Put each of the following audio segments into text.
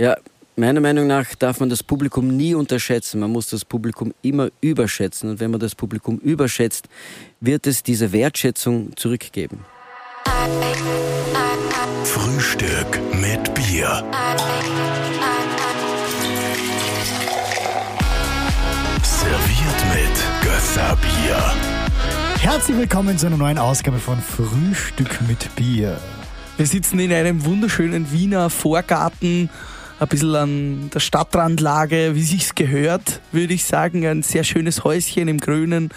Ja, meiner Meinung nach darf man das Publikum nie unterschätzen. Man muss das Publikum immer überschätzen. Und wenn man das Publikum überschätzt, wird es diese Wertschätzung zurückgeben. Frühstück mit Bier. Serviert mit Gösserbier. Herzlich willkommen zu einer neuen Ausgabe von Frühstück mit Bier. Wir sitzen in einem wunderschönen Wiener Vorgarten, ein bisschen an der Stadtrandlage, wie sich's gehört, würde ich sagen. Ein sehr schönes Häuschen im Grünen,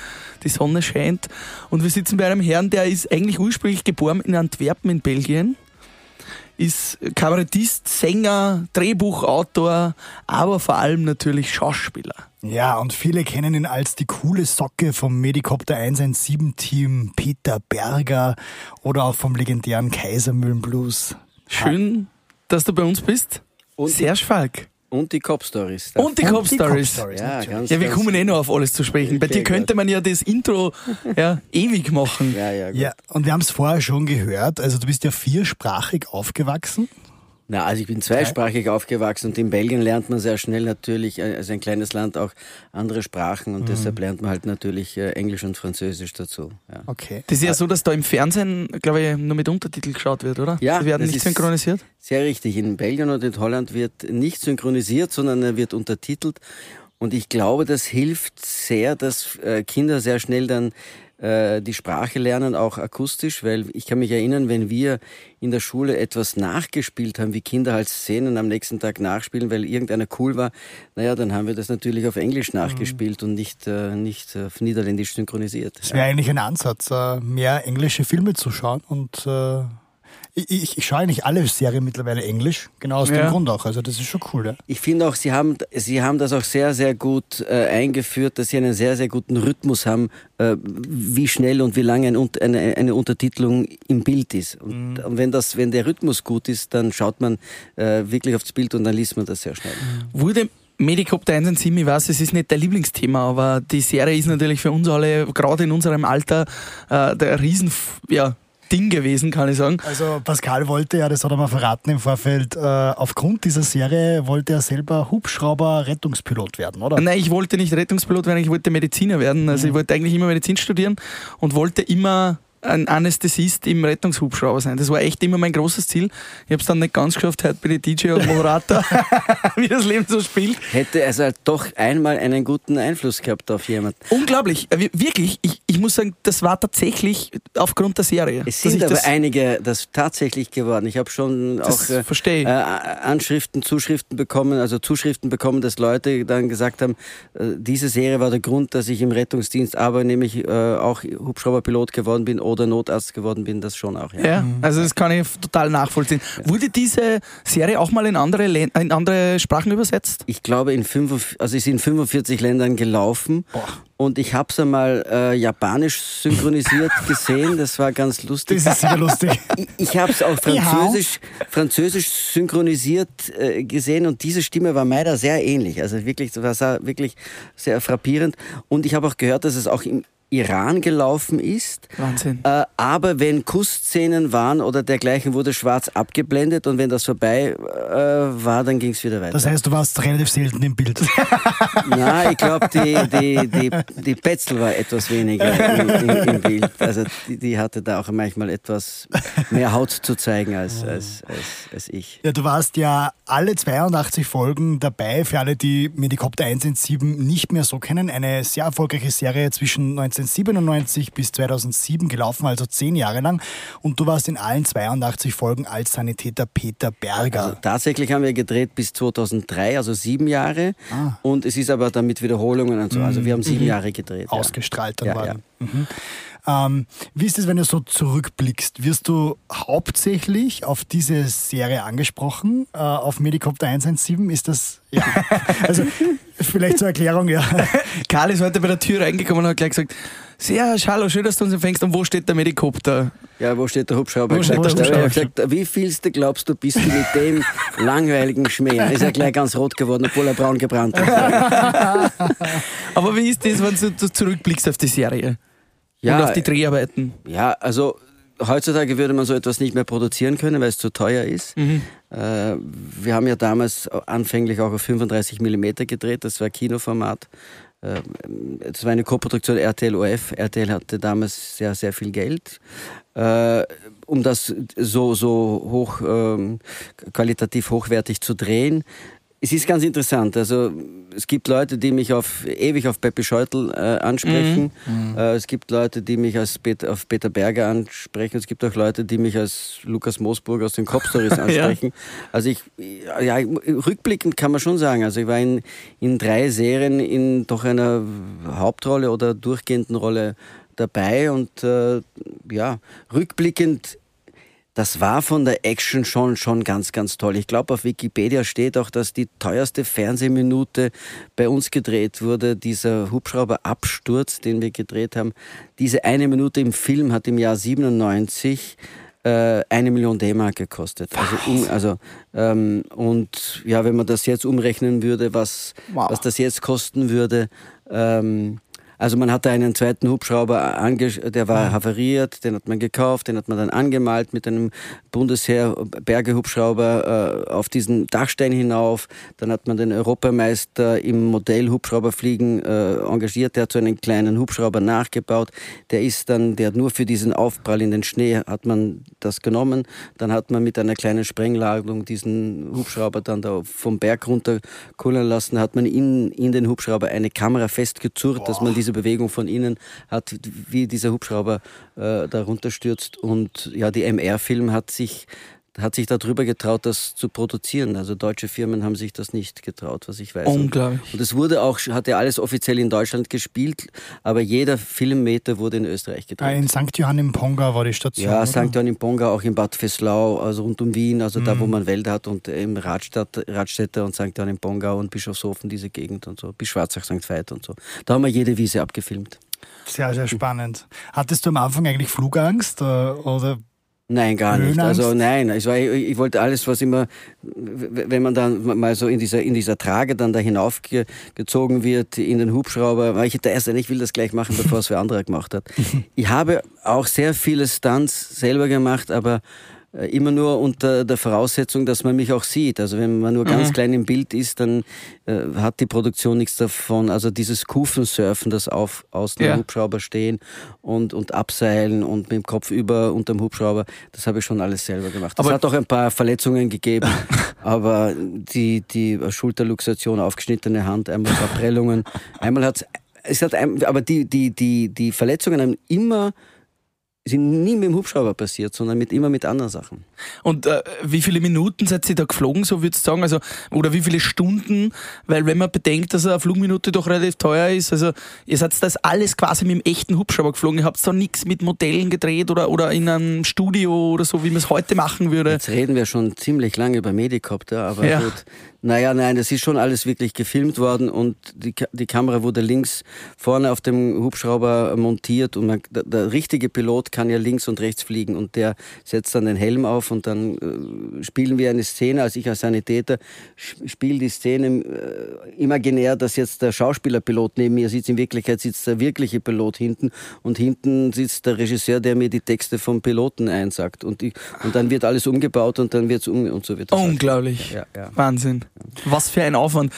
die Sonne scheint. Und wir sitzen bei einem Herrn, der ist eigentlich ursprünglich geboren in Antwerpen in Belgien ist Kabarettist, Sänger, Drehbuchautor, aber vor allem natürlich Schauspieler. Ja, und viele kennen ihn als die coole Socke vom Medikopter 117 Team Peter Berger oder auch vom legendären Kaisermühlen Blues. Schön, dass du bei uns bist. Und Serge Falk. Und die Cop-Stories. Und die Cop Stories. Ja, ganz, Ja, wir ganz- kommen eh noch auf alles zu sprechen. Bei dir könnte man ja das Intro ja, ewig machen. Ja, ja, gut. Ja, und wir haben es vorher schon gehört, also du bist ja viersprachig aufgewachsen. Na, also ich bin zweisprachig aufgewachsen und in Belgien lernt man sehr schnell natürlich, äh, also ein kleines Land, auch andere Sprachen und deshalb lernt man halt natürlich äh, Englisch und Französisch dazu. Ja. Okay. Das ist ja so, dass da im Fernsehen, glaube ich, nur mit Untertitel geschaut wird, oder? Ja, Die werden das nicht ist- synchronisiert. Sehr richtig. In Belgien und in Holland wird nicht synchronisiert, sondern er wird untertitelt. Und ich glaube, das hilft sehr, dass äh, Kinder sehr schnell dann äh, die Sprache lernen, auch akustisch, weil ich kann mich erinnern, wenn wir in der Schule etwas nachgespielt haben, wie Kinder halt Szenen am nächsten Tag nachspielen, weil irgendeiner cool war, naja, dann haben wir das natürlich auf Englisch nachgespielt und nicht, äh, nicht auf Niederländisch synchronisiert. Das wäre eigentlich ein Ansatz, äh, mehr englische Filme zu schauen und äh, ich, ich, ich schaue eigentlich alle Serien mittlerweile englisch, genau aus Ja. dem Grund auch. Also das ist schon cool, ja. Ich finde auch, Sie haben, Sie haben das auch sehr, sehr gut äh, eingeführt, dass Sie einen sehr, sehr guten Rhythmus haben, äh, wie schnell und wie lange ein, eine, eine Untertitelung im Bild ist. Und, und wenn, das, wenn der Rhythmus gut ist, dann schaut man äh, wirklich aufs Bild und dann liest man das sehr schnell. Wurde Medikopter 117, ich weiß, es ist nicht dein Lieblingsthema, aber die Serie ist natürlich für uns alle, gerade in unserem Alter, äh, der Riesen, ja, Ding gewesen, kann ich sagen. Also Pascal wollte ja, das hat er mal verraten im Vorfeld, äh, aufgrund dieser Serie wollte er selber Hubschrauber-Rettungspilot werden, oder? Nein, ich wollte nicht Rettungspilot werden, ich wollte Mediziner werden. Also ich wollte eigentlich immer Medizin studieren und wollte immer ein Anästhesist im Rettungshubschrauber sein. Das war echt immer mein großes Ziel. Ich habe es dann nicht ganz geschafft, heute bin ich DJ und Moderator, wie das Leben so spielt. Hätte also halt doch einmal einen guten Einfluss gehabt auf jemanden. Unglaublich, Äh, wir- wirklich. Ich, ich muss sagen, das war tatsächlich aufgrund der Serie. Es sind aber einige das tatsächlich geworden. Ich habe schon auch äh, äh, Anschriften, Zuschriften bekommen, also Zuschriften bekommen, dass Leute dann gesagt haben, äh, diese Serie war der Grund, dass ich im Rettungsdienst aber nämlich äh, auch Hubschrauberpilot geworden bin oder Notarzt geworden bin, das schon auch. Ja. Ja, also das kann ich total nachvollziehen. Wurde diese Serie auch mal in andere, Län- in andere Sprachen übersetzt? Ich glaube, in, 45, also ist in 45 Ländern gelaufen und ich habe es einmal äh, japanisch synchronisiert gesehen, das war ganz lustig. Das ist sicher lustig. Ich, ich habe es auch französisch, französisch synchronisiert äh, gesehen und diese Stimme war meiner sehr ähnlich. Also wirklich, das war sehr- wirklich sehr frappierend. Und ich habe auch gehört, dass es auch im Iran gelaufen ist. Wahnsinn. Äh, aber wenn Kussszenen waren oder dergleichen, wurde schwarz abgeblendet und wenn das vorbei äh, war, dann ging es wieder weiter. Das heißt, du warst relativ selten im Bild. Na, ich glaube, die, die, die, die Petzel war etwas weniger im, im, im Bild. Also die, die hatte da auch manchmal etwas mehr Haut zu zeigen als, als, als, als ich. Ja, du warst ja alle 82 Folgen dabei, für alle, die Medikopter 117 nicht mehr so kennen. Eine sehr erfolgreiche Serie zwischen 1997 bis 2007 gelaufen, also zehn Jahre lang. Und du warst in allen 82 Folgen als Sanitäter Peter Berger. Also tatsächlich haben wir gedreht bis 2003, also sieben Jahre. Und es ist aber dann mit Wiederholungen und so. Also wir haben sieben Jahre gedreht. ja. ausgestrahlt dann Ja, waren. Mhm. Ähm, wie ist es, wenn du so zurückblickst? Wirst du hauptsächlich auf diese Serie angesprochen, äh, auf Medikopter 117? Ist das, ja, also vielleicht zur Erklärung, ja. Karl ist heute bei der Tür reingekommen und hat gleich gesagt, sehr hallo, schön, dass du uns empfängst. Und wo steht der Medikopter? Ja, wo steht der Hubschrauber? Wo steht der Ich Hubschrauber? gesagt, wie vielste glaubst du, bist du mit dem langweiligen Schmäh? Er ist ja gleich ganz rot geworden, obwohl er braun gebrannt ist. Aber wie ist das, wenn du, du zurückblickst auf die Serie? Ja, und auf die Dreharbeiten? Ja, also heutzutage würde man so etwas nicht mehr produzieren können, weil es zu teuer ist. Mhm. Äh, wir haben ja damals anfänglich auch auf 35 Millimeter gedreht, das war Kinoformat. Äh, das war eine Koproduktion RTL OF. RTL hatte damals sehr, sehr viel Geld. Äh, um das so, so hoch, ähm, qualitativ hochwertig zu drehen, es ist ganz interessant. Also es gibt Leute, die mich auf, ewig auf Pepe Scheutel äh, ansprechen. Mhm. Äh, es gibt Leute, die mich als Peter, auf Peter Berger ansprechen. Es gibt auch Leute, die mich als Lukas Moosburg aus den Cop Stories ansprechen. ja. Also ich, ja, rückblickend kann man schon sagen. Also ich war in, in drei Serien in doch einer Hauptrolle oder durchgehenden Rolle dabei und äh, ja, rückblickend das war von der Action schon, schon ganz, ganz toll. Ich glaube, auf Wikipedia steht auch, dass die teuerste Fernsehminute bei uns gedreht wurde. Dieser Hubschrauberabsturz, den wir gedreht haben. Diese eine Minute im Film hat im Jahr 97 äh, eine Million D-Mark gekostet. Also, um, also ähm, und ja, wenn man das jetzt umrechnen würde, was, wow. was das jetzt kosten würde, ähm, also man hatte einen zweiten Hubschrauber, der war havariert, den hat man gekauft, den hat man dann angemalt mit einem Bundesheer Bergehubschrauber äh, auf diesen Dachstein hinauf. Dann hat man den Europameister im Modell Hubschrauberfliegen äh, engagiert, der hat so einen kleinen Hubschrauber nachgebaut. Der ist dann, der hat nur für diesen Aufprall in den Schnee hat man das genommen. Dann hat man mit einer kleinen Sprengladung diesen Hubschrauber dann da vom Berg runter kullern lassen, hat man in, in den Hubschrauber eine Kamera festgezurrt, dass man diese Bewegung von innen hat, wie dieser Hubschrauber äh, da runterstürzt. Und ja, die MR-Film hat sich hat sich darüber getraut, das zu produzieren. Also deutsche Firmen haben sich das nicht getraut, was ich weiß. Unglaublich. Und es wurde auch, hat ja alles offiziell in Deutschland gespielt, aber jeder Filmmeter wurde in Österreich gedreht. Ah, in St. Johann im Ponga war die Station. Ja, St. Johann im Ponga, auch in Bad Veslau, also rund um Wien, also mhm. da, wo mhm. man Wälder hat und im Radstadt, Radstätter und St. Johann im Ponga und Bischofshofen, diese Gegend und so, bis Schwarzach, St. Veit und so. Da haben wir jede Wiese abgefilmt. Sehr, sehr spannend. Hattest du am Anfang eigentlich Flugangst äh, oder Nein, gar nicht. Also nein, es war, ich, ich, wollte alles, was immer, wenn man dann mal so in dieser, in dieser Trage dann da hinaufgezogen wird, in den Hubschrauber, war ich Erste, ich will das gleich machen, bevor es wer anderer gemacht hat. Ich habe auch sehr viele Stunts selber gemacht, aber immer nur unter der Voraussetzung, dass man mich auch sieht. Also wenn man nur ganz mhm. klein im Bild ist, dann äh, hat die Produktion nichts davon. Also dieses Kufensurfen, das auf außen ja. am Hubschrauber stehen und, und abseilen und mit dem Kopf über unterm Hubschrauber, das habe ich schon alles selber gemacht. Es hat auch ein paar Verletzungen gegeben, aber die, die Schulterluxation, aufgeschnittene Hand, einmal Verprellungen, einmal hat's, es hat, aber die, die, die, die Verletzungen haben immer sind nie mit dem Hubschrauber passiert, sondern mit, immer mit anderen Sachen. Und äh, wie viele Minuten seid ihr da geflogen, so würdest du sagen? Also, oder wie viele Stunden? Weil wenn man bedenkt, dass eine Flugminute doch relativ teuer ist, also ihr seid das alles quasi mit dem echten Hubschrauber geflogen. Ihr habt da nichts mit Modellen gedreht oder, oder in einem Studio oder so, wie man es heute machen würde. Jetzt reden wir schon ziemlich lange über Medicopter, aber ja. gut. Naja, nein, das ist schon alles wirklich gefilmt worden und die, die Kamera wurde links vorne auf dem Hubschrauber montiert und man, der, der, richtige Pilot kann ja links und rechts fliegen und der setzt dann den Helm auf und dann äh, spielen wir eine Szene, als ich als Sanitäter spiele die Szene äh, imaginär, dass jetzt der Schauspielerpilot neben mir sitzt. In Wirklichkeit sitzt der wirkliche Pilot hinten und hinten sitzt der Regisseur, der mir die Texte vom Piloten einsagt und, ich, und dann wird alles umgebaut und dann wird es um und so wird das. Unglaublich. Ja, ja. Wahnsinn. Was für ein Aufwand.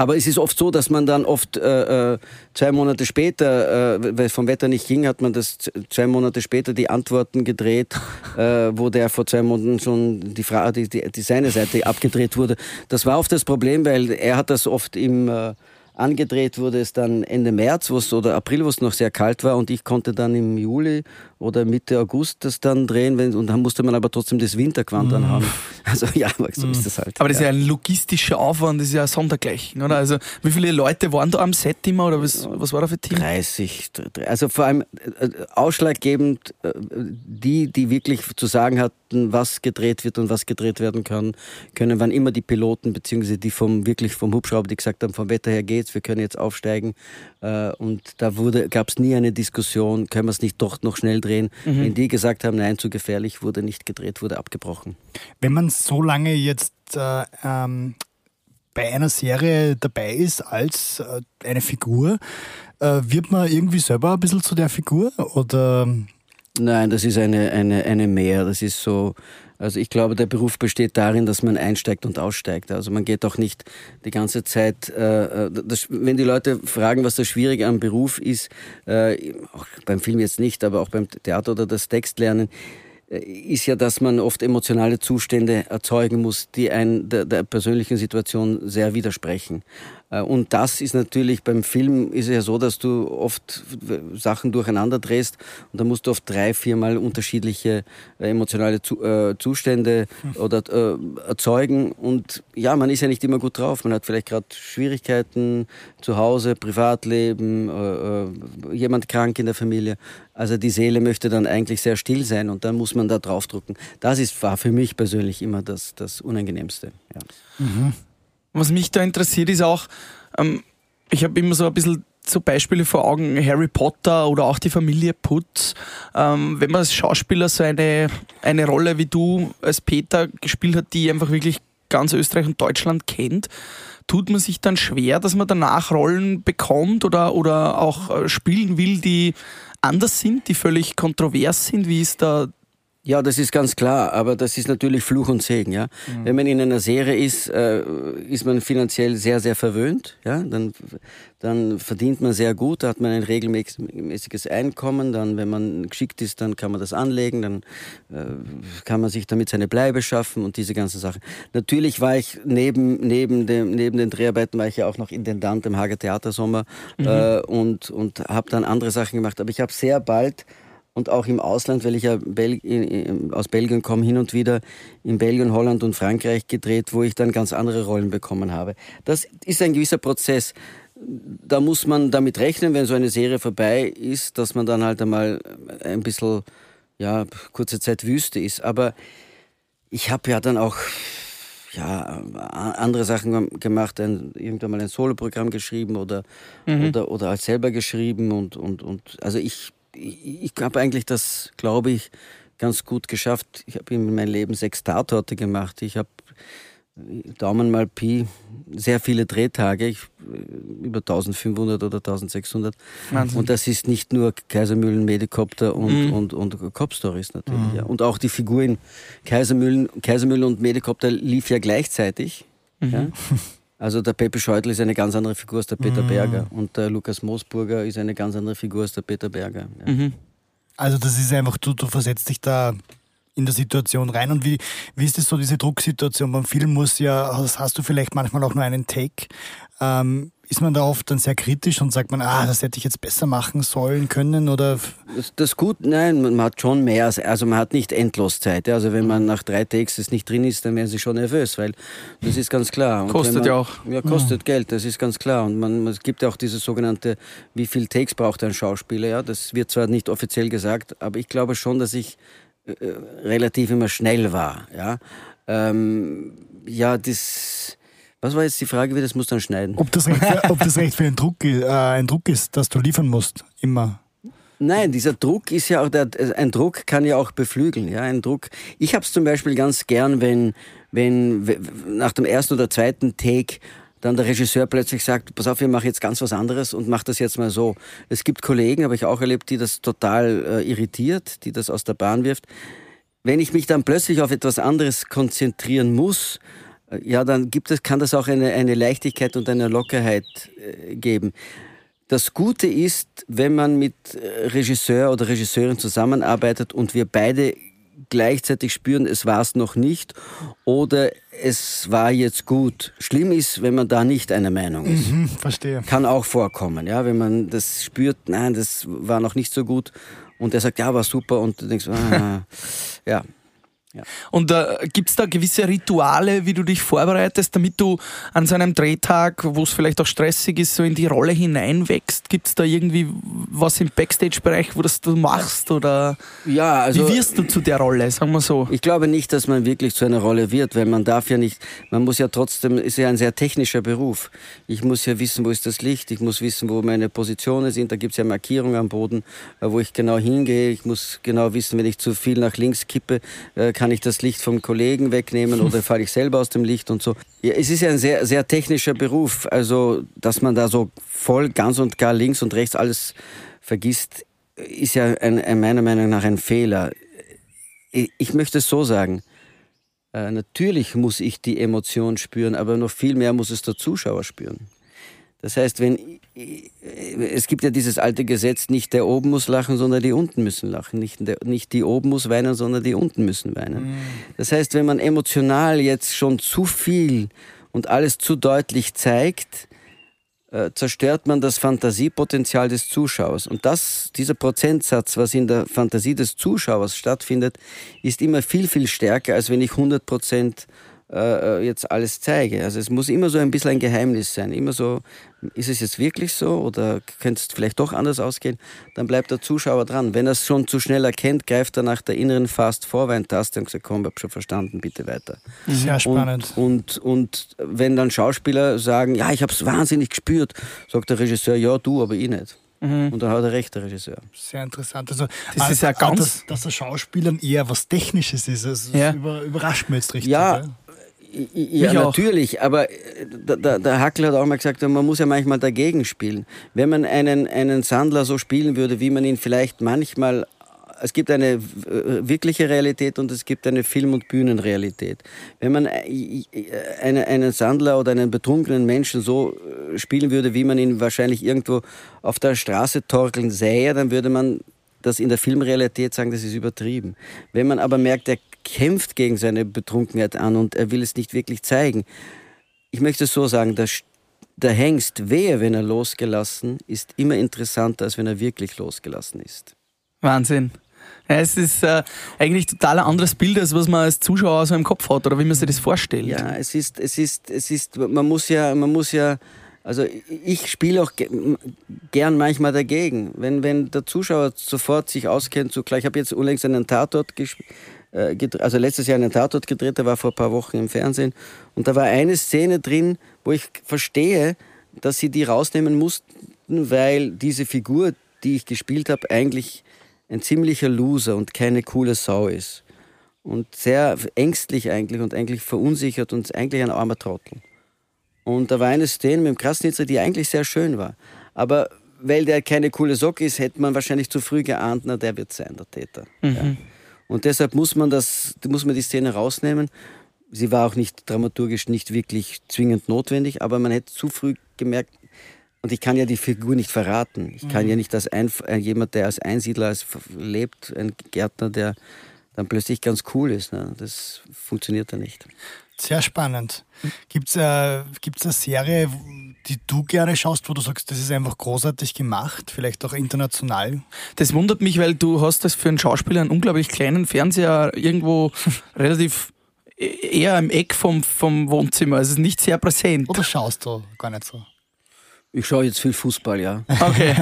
Aber es ist oft so, dass man dann oft äh, äh, zwei Monate später, äh, weil es vom Wetter nicht ging, hat man das zwei Monate später die Antworten gedreht, äh, wo der vor zwei Monaten schon die, Frage, die, die, die seine Seite abgedreht wurde. Das war oft das Problem, weil er hat das oft im äh, angedreht wurde es dann Ende März wo's, oder April, wo es noch sehr kalt war und ich konnte dann im Juli oder Mitte August das dann drehen wenn, und dann musste man aber trotzdem das Winterquant mm. anhaben. Also ja, so mm. ist das halt. Aber das ja. ist ja ein logistischer Aufwand, das ist ja sondergleichen, oder? Also wie viele Leute waren da am Set immer oder was, was war da für Team? 30. Also vor allem äh, ausschlaggebend äh, die, die wirklich zu sagen hatten, was gedreht wird und was gedreht werden kann, können, waren immer die Piloten, beziehungsweise die vom wirklich vom Hubschrauber, die gesagt haben, vom Wetter her geht's, wir können jetzt aufsteigen. Äh, und da gab es nie eine Diskussion, können wir es nicht doch noch schnell drehen. Mhm. Wenn die gesagt haben, nein, zu gefährlich, wurde nicht gedreht, wurde abgebrochen. Wenn man so lange jetzt äh, ähm, bei einer Serie dabei ist als äh, eine Figur, äh, wird man irgendwie selber ein bisschen zu der Figur? Oder Nein, das ist eine, eine, eine Mehr. Das ist so, also ich glaube, der Beruf besteht darin, dass man einsteigt und aussteigt. Also man geht auch nicht die ganze Zeit, äh, äh, das, wenn die Leute fragen, was das Schwierige am Beruf ist, äh, auch beim Film jetzt nicht, aber auch beim Theater oder das Textlernen, äh, ist ja, dass man oft emotionale Zustände erzeugen muss, die ein der, der persönlichen Situation sehr widersprechen. Äh, und das ist natürlich beim Film ist es ja so, dass du oft Sachen durcheinander drehst und da musst du oft drei, viermal unterschiedliche äh, emotionale Zustände oder erzeugen. Und ja, man ist ja nicht immer gut drauf. Man hat vielleicht gerade Schwierigkeiten zu Hause, Privatleben, jemand krank in der Familie. Also die Seele möchte dann eigentlich sehr still sein und dann muss man da draufdrücken. Das ist, war für mich persönlich immer das, das Unangenehmste. Ja. Mhm. Was mich da interessiert ist auch, ähm, ich habe immer so ein bisschen so Beispiele vor Augen, Harry Potter oder auch die Familie Putz. Ähm, wenn man als Schauspieler so eine, eine Rolle wie du als Peter gespielt hat, die einfach wirklich ganz Österreich und Deutschland kennt, tut man sich dann schwer, dass man danach Rollen bekommt oder, oder auch äh, spielen will, die anders sind, die völlig kontrovers sind? Wie ist da ja, das ist ganz klar, aber das ist natürlich Fluch und Segen, ja. Mhm. Wenn man in einer Serie ist, äh, ist man finanziell sehr, sehr verwöhnt, ja. Dann, dann verdient man sehr gut, da hat man ein regelmäßiges Einkommen, dann, wenn man geschickt ist, dann kann man das anlegen, dann äh, kann man sich damit seine Bleibe schaffen und diese ganzen Sachen. Natürlich war ich neben, neben, dem, neben den Dreharbeiten war ich ja auch noch Intendant im Hager Theatersommer mhm. äh, und, und habe dann andere Sachen gemacht, aber ich habe sehr bald und auch im Ausland, weil ich ja Bel aus Belgien komme, hin und wieder in Belgien, Holland und Frankreich gedreht, wo ich dann ganz andere Rollen bekommen habe. Das ist ein gewisser Prozess. Da muss man damit rechnen, wenn so eine Serie vorbei ist, dass man dann halt einmal ein bisschen, ja, kurze Zeit Wüste ist. Aber ich habe ja dann auch ja, andere Sachen gemacht, ein, irgendwann mal ein Soloprogramm geschrieben oder, mhm. oder, oder als selber geschrieben und, und, und also ich ich, habe eigentlich das, glaube ich, ganz gut geschafft. Ich habe in meinem Leben sechs Tatorte gemacht. Ich habe Daumen mal Pi, sehr viele Drehtage, ich, über 1500 oder 1600. Wahnsinn. Und das ist nicht nur Kaisermühlen, Medikopter und, mhm. und, und Cop-Stories natürlich. Mhm. Ja. Und auch die Figur in Kaisermühlen, Kaisermühlen und Medikopter lief ja gleichzeitig. Mhm. Ja. Also der Pepe Scheutel ist eine ganz andere Figur als der Peter mhm. Berger und der Lukas Moosburger ist eine ganz andere Figur als der Peter Berger. Ja. Mhm. Also das ist einfach, du, du versetzt dich da in der Situation rein. Und wie, wie ist das so, diese Drucksituation? Beim Film muss ja, hast, hast du vielleicht manchmal auch nur einen Take. Ähm, ist man da oft dann sehr kritisch und sagt man, ah, das hätte ich jetzt besser machen sollen können oder? Das, das gut, nein, man hat schon mehr, also man hat nicht endlos Zeit. Also wenn man nach drei Takes nicht drin ist, dann werden sie schon nervös, weil das ist ganz klar. Und kostet man, ja auch. Ja, kostet mhm. Geld, das ist ganz klar. Und man, es gibt ja auch diese sogenannte, wie viel Takes braucht ein Schauspieler, ja, das wird zwar nicht offiziell gesagt, aber ich glaube schon, dass ich äh, äh relativ immer schnell war, ja. Ähm, ja, das was war jetzt die Frage, wie das muss dann schneiden? Ob das recht für, ob das recht für ein Druck, äh, ein Druck ist, dass du liefern musst, immer. Nein, dieser Druck ist ja auch, der, ein Druck kann ja auch beflügeln. Ja, ein Druck. Ich habe es zum Beispiel ganz gern, wenn, wenn nach dem ersten oder zweiten Take dann der Regisseur plötzlich sagt, pass auf, wir machen jetzt ganz was anderes und mach das jetzt mal so. Es gibt Kollegen, habe ich auch erlebt, die das total äh, irritiert, die das aus der Bahn wirft. Wenn ich mich dann plötzlich auf etwas anderes konzentrieren muss, ja, dann gibt es, kann das auch eine, eine Leichtigkeit und eine Lockerheit äh, geben. Das Gute ist, wenn man mit äh, Regisseur oder Regisseurin zusammenarbeitet und wir beide gleichzeitig spüren, es war es noch nicht oder es war jetzt gut. Schlimm ist, wenn man da nicht einer Meinung ist. Mhm, verstehe. Kann auch vorkommen, ja, wenn man das spürt, nein, das war noch nicht so gut und er sagt, ja, war super und du denkst, ah, ja, ja. Und äh, gibt es da gewisse Rituale, wie du dich vorbereitest, damit du an so einem Drehtag, wo es vielleicht auch stressig ist, so in die Rolle hineinwächst? Gibt es da irgendwie was im Backstage-Bereich, wo das du machst? Oder ja, also, wie wirst du zu der Rolle, sagen wir so? Ich glaube nicht, dass man wirklich zu einer Rolle wird, weil man darf ja nicht, man muss ja trotzdem, ist ja ein sehr technischer Beruf. Ich muss ja wissen, wo ist das Licht, ich muss wissen, wo meine Positionen sind, da gibt es ja Markierungen am Boden, äh, wo ich genau hingehe, ich muss genau wissen, wenn ich zu viel nach links kippe, äh, kann ich das Licht vom Kollegen wegnehmen oder falle ich selber aus dem Licht und so. Ja, es ist ja ein sehr, sehr technischer Beruf, also dass man da so voll ganz und gar links und rechts alles vergisst, ist ja ein, ein, meiner Meinung nach ein Fehler. Ich, ich möchte es so sagen. Äh, natürlich muss ich die Emotion spüren, aber noch viel mehr muss es der Zuschauer spüren. Das heißt, wenn es gibt ja dieses alte Gesetz, nicht der oben muss lachen, sondern die unten müssen lachen. Nicht, der, nicht die oben muss weinen, sondern die unten müssen weinen. Mhm. Das heißt, wenn man emotional jetzt schon zu viel und alles zu deutlich zeigt, äh, zerstört man das Fantasiepotenzial des Zuschauers. Und das, dieser Prozentsatz, was in der Fantasie des Zuschauers stattfindet, ist immer viel, viel stärker, als wenn ich 100 Prozent äh, äh, jetzt alles zeige. Also es muss immer so ein bisschen ein Geheimnis sein. Immer so, ist es jetzt wirklich so oder könnte es vielleicht doch anders ausgehen? Dann bleibt der Zuschauer dran. Wenn er es schon zu schnell erkennt, greift er nach der inneren Fast-Forward-Taste und sagt, komm, ich habe schon verstanden, bitte weiter. Sehr spannend. Und, und, und wenn dann Schauspieler sagen, ja, ich habe es wahnsinnig gespürt, sagt der Regisseur, ja, du, aber ich nicht. Mhm. Und dann hat er recht, der Regisseur. Sehr interessant. Also, das also, ist ja ganz. Dass, dass der Schauspieler eher was Technisches ist, also ja. überrascht mich jetzt richtig. Ja, ja, natürlich, aber äh, der, der Hackel hat auch mal gesagt, man muss ja manchmal dagegen spielen. Wenn man einen, einen Sandler so spielen würde, wie man ihn vielleicht manchmal es gibt eine äh, wirkliche Realität und es gibt eine Film- und Bühnenrealität. Wenn man äh, eine, einen Sandler oder einen betrunkenen Menschen so spielen würde, wie man ihn wahrscheinlich irgendwo auf der Straße torkeln sähe, dann würde man das in der Filmrealität sagen, das ist übertrieben. Wenn man aber merkt, er kämpft gegen seine Betrunkenheit an und er will es nicht wirklich zeigen. Ich möchte es so sagen, der, der Hengst, wer, wenn er losgelassen ist, immer interessanter, als wenn er wirklich losgelassen ist. Wahnsinn. Ja, es ist äh, eigentlich total ein anderes Bild, als was man als Zuschauer so im Kopf hat oder wie man sich das vorstellt. Ja, es ist, es ist, es ist, man muss ja, man muss ja, also ich spiele auch gern manchmal dagegen. Wenn, wenn der Zuschauer sofort sich auskennt, so klar, ich habe jetzt unlängst einen Tatort gespielt äh, also letztes Jahr einen Tatort gedreht, der war vor ein paar Wochen im Fernsehen. Und da war eine Szene drin, wo ich verstehe, dass sie die rausnehmen mussten, weil diese Figur, die ich gespielt habe, eigentlich ein ziemlicher Loser und keine coole Sau ist. Und sehr ängstlich eigentlich und eigentlich verunsichert und eigentlich ein armer Trottel. Und da war eine Szene mit dem Krasnitzer, die eigentlich sehr schön war. Aber weil der keine coole Socke ist, hätte man wahrscheinlich zu früh geahnt, na, der wird sein, der Täter. Mhm. Ja. Und deshalb muss man, das, muss man die Szene rausnehmen. Sie war auch nicht dramaturgisch nicht wirklich zwingend notwendig, aber man hätte zu früh gemerkt, und ich kann ja die Figur nicht verraten. Ich kann mhm. ja nicht als ein, äh, jemand, der als Einsiedler als lebt, ein Gärtner, der dann plötzlich ganz cool ist. Ne? Das funktioniert ja nicht. Sehr spannend. Gibt es äh, gibt's eine Serie, die du gerne schaust, wo du sagst, das ist einfach großartig gemacht, vielleicht auch international? Das wundert mich, weil du hast das für einen Schauspieler einen unglaublich kleinen Fernseher irgendwo relativ e-, eher im Eck vom, vom Wohnzimmer. Also es ist nicht sehr präsent. Oder schaust du gar nicht so? Ich schaue jetzt viel Fußball, ja. Okay.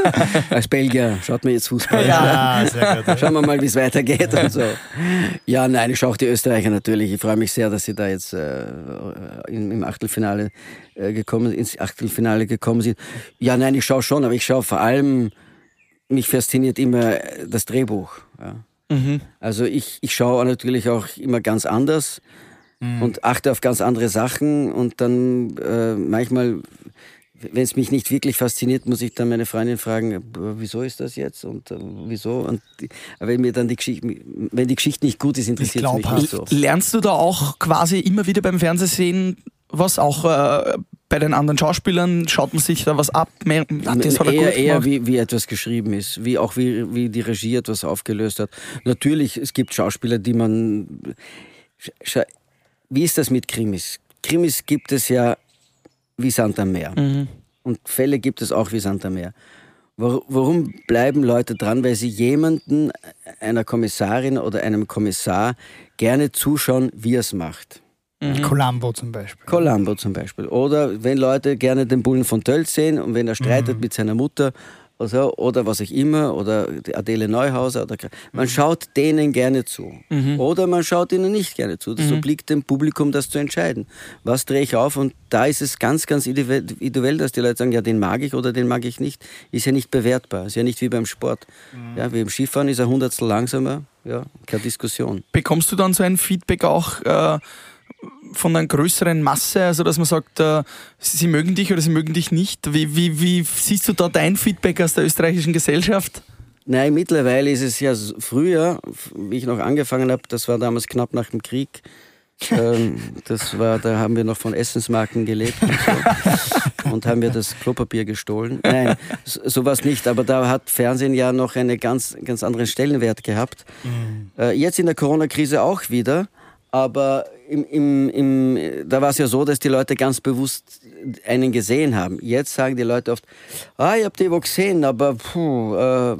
Als Belgier schaut man jetzt Fußball. Ja, sehr gut. Schauen wir mal, wie es weitergeht und so. Ja, nein, ich schaue auch die Österreicher natürlich. Ich freue mich sehr, dass sie da jetzt äh, im, im Achtelfinale äh, gekommen, ins Achtelfinale gekommen sind. Ja, nein, ich schaue schon, aber ich schaue vor allem, mich fasziniert immer das Drehbuch. Ja. Mhm. Also ich, ich schaue natürlich auch immer ganz anders mhm. und achte auf ganz andere Sachen und dann äh, manchmal wenn es mich nicht wirklich fasziniert, muss ich dann meine Freundin fragen, wieso ist das jetzt und äh, wieso? Und wenn mir dann die Geschichte, wenn die Geschichte nicht gut ist, interessiert es mich nicht so. Lernst du da auch quasi immer wieder beim Fernsehsehen was auch äh, bei den anderen Schauspielern schaut man sich da was ab? Mehr, das hat eher, eher wie, wie etwas geschrieben ist, wie auch wie, wie die Regie etwas aufgelöst hat. Natürlich, es gibt Schauspieler, die man. Wie ist das mit Krimis? Krimis gibt es ja wie Sand am Meer. Mhm. Und Fälle gibt es auch wie Sand am Meer. Warum bleiben Leute dran? Weil sie jemanden, einer Kommissarin oder einem Kommissar, gerne zuschauen, wie er es macht. Mhm. Columbo zum Beispiel. Columbo zum Beispiel. Oder wenn Leute gerne den Bullen von Tölz sehen und wenn er streitet mhm. mit seiner Mutter oder, oder was auch immer, oder Adele Neuhauser. Oder, man mhm. schaut denen gerne zu. Mhm. Oder man schaut ihnen nicht gerne zu. Das mhm. obliegt dem Publikum, das zu entscheiden. Was drehe ich auf? Und da ist es ganz, ganz individuell, dass die Leute sagen, ja, den mag ich oder den mag ich nicht. Ist ja nicht bewertbar. Ist ja nicht wie beim Sport. Mhm. Ja, wie im Skifahren ist er hundertstel langsamer. Ja, keine Diskussion. Bekommst du dann so ein Feedback auch äh, von einer größeren Masse, also dass man sagt, äh, sie mögen dich oder sie mögen dich nicht? Wie, wie, wie siehst du da dein Feedback aus der österreichischen Gesellschaft? Nein, mittlerweile ist es ja früher, wie ich noch angefangen habe, das war damals knapp nach dem Krieg. ähm, das war, da haben wir noch von Essensmarken gelebt und, so. und haben wir das Klopapier gestohlen. Nein, so- sowas nicht. Aber da hat Fernsehen ja noch einen ganz, ganz anderen Stellenwert gehabt. Äh, jetzt in der Corona-Krise auch wieder. Aber im, im, im, da war es ja so, dass die Leute ganz bewusst einen gesehen haben. Jetzt sagen die Leute oft, ah, ich hab die wo gesehen, aber puh, äh,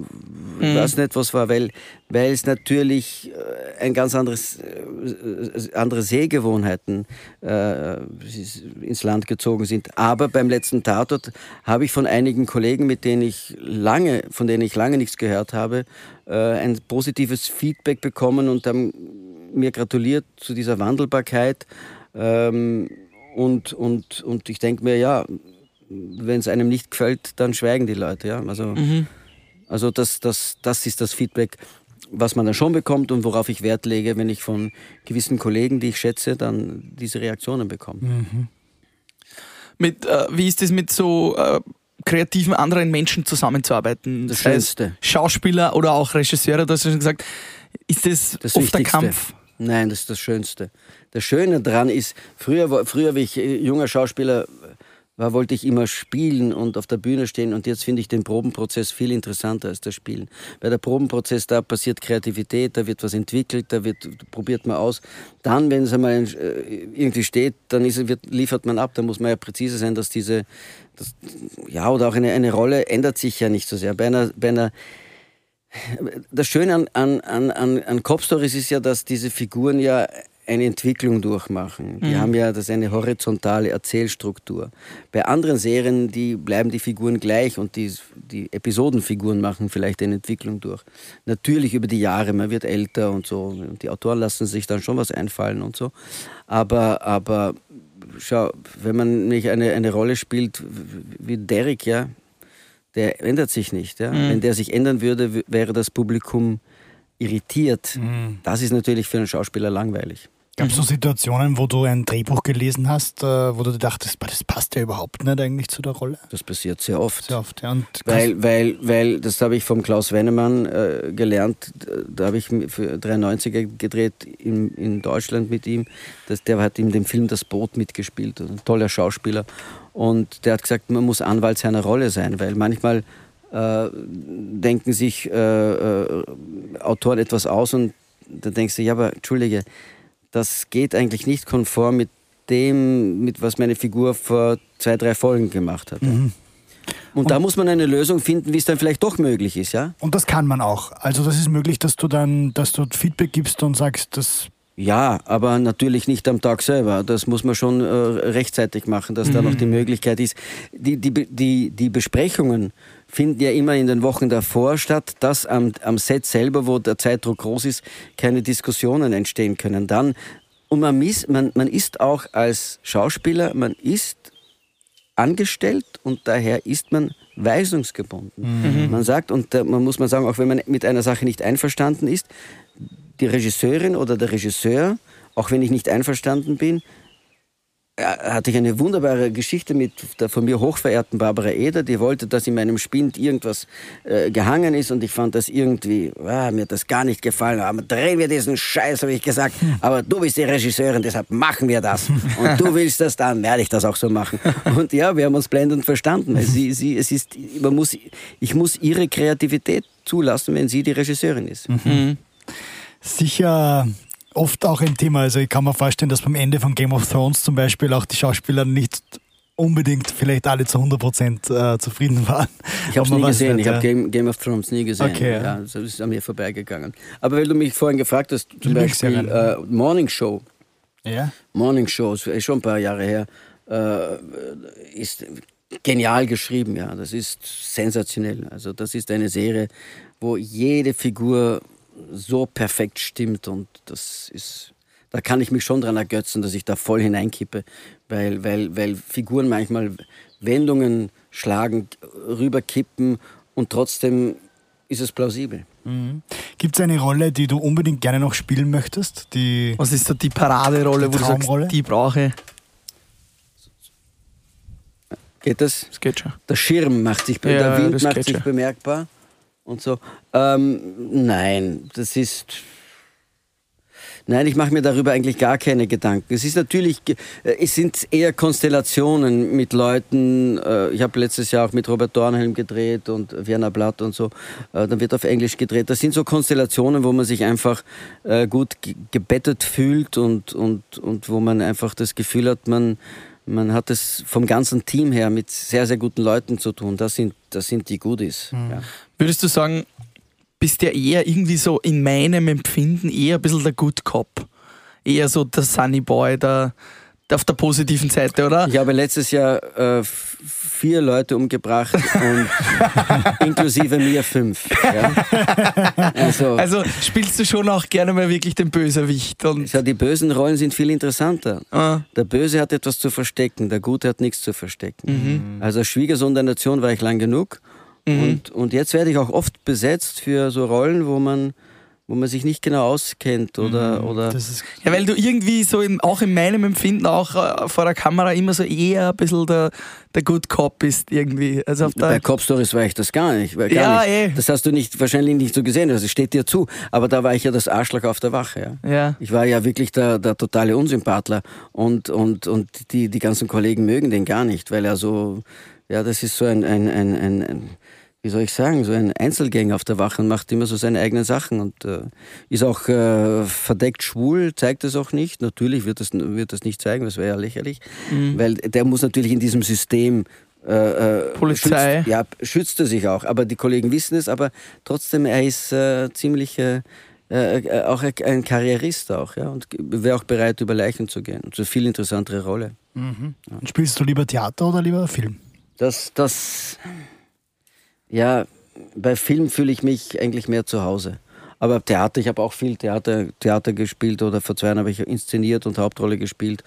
ich weiß nicht, was war, weil, weil es natürlich äh, ein ganz anderes, äh, andere Sehgewohnheiten äh, ins Land gezogen sind. Aber beim letzten Tatort habe ich von einigen Kollegen, mit denen ich lange, von denen ich lange nichts gehört habe, äh, ein positives Feedback bekommen und haben mir gratuliert zu dieser Wandelbarkeit. Ähm, und, und, und ich denke mir, ja, wenn es einem nicht gefällt, dann schweigen die Leute. Ja? Also, also das, das, das ist das Feedback, was man dann schon bekommt und worauf ich Wert lege, wenn ich von gewissen Kollegen, die ich schätze, dann diese Reaktionen bekomme. Mit, äh, wie ist es mit so äh, kreativen anderen Menschen zusammenzuarbeiten? Das Schönste. Schauspieler oder auch Regisseure, du hast schon gesagt, ist das, Das oft der. Kampf? Nein, das ist das Schönste. Das Schöne daran ist, früher, früher wie ich äh, junger Schauspieler war, wollte ich immer spielen und auf der Bühne stehen und jetzt finde ich den Probenprozess viel interessanter als das Spielen. Weil der Probenprozess, da passiert Kreativität, da wird was entwickelt, da wird, probiert man aus. Dann, wenn es einmal äh, irgendwie steht, dann ist, wird, liefert man ab. Da muss man ja präzise sein, dass diese, das, ja, oder auch eine, eine Rolle ändert sich ja nicht so sehr. Bei einer, bei einer das Schöne an, an, an, an, an Cop Stories ist ja, dass diese Figuren ja eine Entwicklung durchmachen. Die haben ja das ist eine horizontale Erzählstruktur. Bei anderen Serien, die bleiben die Figuren gleich und die, die Episodenfiguren machen vielleicht eine Entwicklung durch. Natürlich über die Jahre, man wird älter und so. Und die Autoren lassen sich dann schon was einfallen und so. Aber, aber schau, wenn man nicht eine, eine Rolle spielt wie Derek, ja, der ändert sich nicht. Ja? Wenn der sich ändern würde, wäre das Publikum irritiert. Das ist natürlich für einen Schauspieler langweilig. Gab es so Situationen, wo du ein Drehbuch gelesen hast, äh, wo du dachtest, "Boah, das passt ja überhaupt nicht eigentlich zu der Rolle? Das passiert sehr oft. Sehr oft, ja. Und Weil, weil, weil, das habe ich vom Klaus Wennemann äh, gelernt. Da habe ich für 93er gedreht in, in Deutschland mit ihm. Das, der hat in dem Film Das Boot mitgespielt. Ein toller Schauspieler. Und der hat gesagt, man muss Anwalt seiner Rolle sein, weil manchmal äh, denken sich äh, äh, Autoren etwas aus und dann denkst du, ja, aber entschuldige, das geht eigentlich nicht konform mit dem, mit was meine Figur vor zwei, drei Folgen gemacht hat. Und, da muss man eine Lösung finden, wie es dann vielleicht doch möglich ist, ja? Und das kann man auch. Also das ist möglich, dass du dann, dass du Feedback gibst und sagst, das Ja, aber natürlich nicht am Tag selber. Das muss man schon äh, rechtzeitig machen, dass da noch die Möglichkeit ist. Die, die, die, die Besprechungen finden ja immer in den Wochen davor statt, dass am, am Set selber, wo der Zeitdruck groß ist, keine Diskussionen entstehen können. Dann, und man, miss, man, man ist auch als Schauspieler, man ist angestellt und daher ist man weisungsgebunden. Man sagt, und man muss man sagen, auch wenn man mit einer Sache nicht einverstanden ist, die Regisseurin oder der Regisseur, auch wenn ich nicht einverstanden bin, hatte ich eine wunderbare Geschichte mit der von mir hochverehrten Barbara Eder, die wollte, dass in meinem Spind irgendwas äh, gehangen ist und ich fand das irgendwie, ah, mir hat das gar nicht gefallen, aber drehen wir diesen Scheiß, habe ich gesagt, aber du bist die Regisseurin, deshalb machen wir das. Und du willst das, dann werde ich das auch so machen. Und ja, wir haben uns blendend verstanden, weil sie, sie, es ist, man muss, ich muss ihre Kreativität zulassen, wenn sie die Regisseurin ist. sicher oft auch ein Thema. Also ich kann mir vorstellen, dass beim Ende von Game of Thrones zum Beispiel auch die Schauspieler nicht unbedingt vielleicht alle zu 100% äh, zufrieden waren. Ich habe es nie gesehen. Ich habe. Game, Game of Thrones nie gesehen. Okay, ja. ja. das ist an mir vorbeigegangen. Aber weil du mich vorhin gefragt hast, zum Lieblingsserien. Beispiel äh, Morning Show. Ja. Morning Show, ist schon ein paar Jahre her, äh, ist genial geschrieben. Ja, das ist sensationell. Also das ist eine Serie, wo jede Figur so perfekt stimmt und das ist da kann ich mich schon dran ergötzen, dass ich da voll hineinkippe, weil, weil, weil Figuren manchmal Wendungen schlagen, rüberkippen und trotzdem ist es plausibel. Gibt es eine Rolle, die du unbedingt gerne noch spielen möchtest? Die Was ist so die Paraderolle, Die wo du sagst, Traumrolle? die brauche ich? Geht das? Das geht schon. Der Schirm macht sich, Ja, der Wind macht sich bemerkbar und so. Ähm, nein, das ist. Nein, ich mache mir darüber eigentlich gar keine Gedanken. Es ist natürlich, äh, es sind eher Konstellationen mit Leuten. äh, Ich habe letztes Jahr auch mit Robert Dornhelm gedreht und Werner Blatt und so. Äh, Dann wird auf Englisch gedreht. Das sind so Konstellationen, wo man sich einfach gut ge- gebettet fühlt und, und, und wo man einfach das Gefühl hat, man, man hat es vom ganzen Team her mit sehr, sehr guten Leuten zu tun. Das sind, das sind die Goodies. Ja. Würdest du sagen, bist ja eher irgendwie so in meinem Empfinden eher ein bisschen der Good Cop? Eher so der Sunny Boy, der, auf der positiven Seite, oder? Ich habe letztes Jahr äh, vier Leute umgebracht und inklusive mir fünf. Ja? Also, Also spielst du schon auch gerne mal wirklich den Bösewicht und ja, die bösen Rollen sind viel interessanter. Ah. Der Böse hat etwas zu verstecken, der Gute hat nichts zu verstecken. Also Schwiegersohn der Nation war ich lang genug und, und jetzt werde ich auch oft besetzt für so Rollen, wo man, wo man sich nicht genau auskennt oder, oder Das ist, Ja, weil du irgendwie so in, auch in meinem Empfinden auch äh, vor der Kamera immer so eher ein bisschen der, der Good Cop bist irgendwie. Also auf Bei der, Cop Stories war ich das gar nicht. Gar Ja, nicht. eh. Das hast du nicht, wahrscheinlich nicht so gesehen, das steht dir zu. Aber da war ich ja das Arschloch auf der Wache. Ja. ja. Ich war ja wirklich der, der totale Unsympathler und, und, und die, die ganzen Kollegen mögen den gar nicht, weil er so, ja, das ist so ein, ein, ein, ein, ein wie soll ich sagen, so ein Einzelgänger auf der Wache und macht immer so seine eigenen Sachen und äh, ist auch äh, verdeckt schwul, zeigt es auch nicht. Natürlich wird das, wird das nicht zeigen, das wäre ja lächerlich, weil der muss natürlich in diesem System äh, äh, Polizei. Schützt, ja, schützt er sich auch. Aber die Kollegen wissen es, aber trotzdem, er ist äh, ziemlich äh, auch ein Karrierist auch, ja, und wäre auch bereit, über Leichen zu gehen. Eine viel interessantere Rolle. Und spielst du lieber Theater oder lieber Film? Das, das, ja, bei Film fühle ich mich eigentlich mehr zu Hause. Aber Theater, ich habe auch viel Theater, Theater gespielt oder vor zwei Jahren habe ich inszeniert und Hauptrolle gespielt.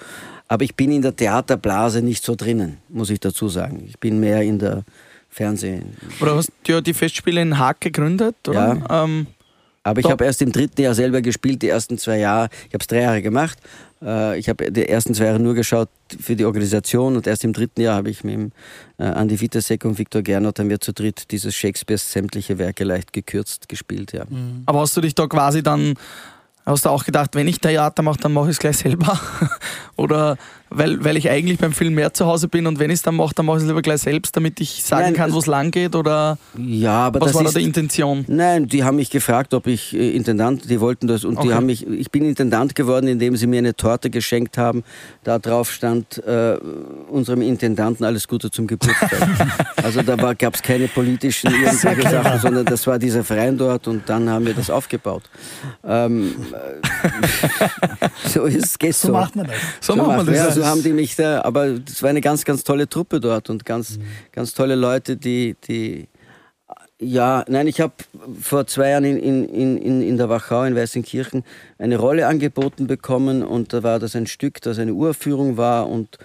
Aber ich bin in der Theaterblase nicht so drinnen, muss ich dazu sagen. Ich bin mehr in der Fernsehen. Oder hast du ja die Festspiele in Haag gegründet, oder? Ähm, Aber ich habe erst im dritten Jahr selber gespielt, die ersten zwei Jahre. Ich habe es drei Jahre gemacht. Äh, Ich habe die ersten zwei Jahre nur geschaut für die Organisation und erst im dritten Jahr habe ich mit dem äh, Andi Witasek und Viktor Gernot haben wir zu dritt dieses Shakespeares sämtliche Werke leicht gekürzt gespielt. Ja. aber hast du dich da quasi dann, hast du auch gedacht, wenn ich Theater mache, dann mache ich es gleich selber? oder weil, weil ich eigentlich beim Film mehr zu Hause bin und wenn ich es dann mache, dann mache ich es lieber gleich selbst, damit ich sagen Nein, kann, es- wo es lang geht? Oder ja, aber was das war da ist, die Intention? Nein, die haben mich gefragt, ob ich äh, Intendant, die wollten das und Okay. die haben mich, ich bin Intendant geworden, indem sie mir eine Torte geschenkt haben. Da drauf stand äh, unserem Intendanten alles Gute zum Geburtstag. also da gab es keine politischen irgendwelche Sachen, sondern das war dieser Verein dort und dann haben wir das aufgebaut. Ähm, äh, so ist, geht So so. macht man das. So, So macht- wir ja, das. Haben die mich da, aber es war eine ganz, ganz tolle Truppe dort und ganz, ganz tolle Leute, die, die, ja, nein, ich habe vor zwei Jahren in, in, in, in- der Wachau in Weißenkirchen eine Rolle angeboten bekommen und da war das ein Stück, das eine Uraufführung war und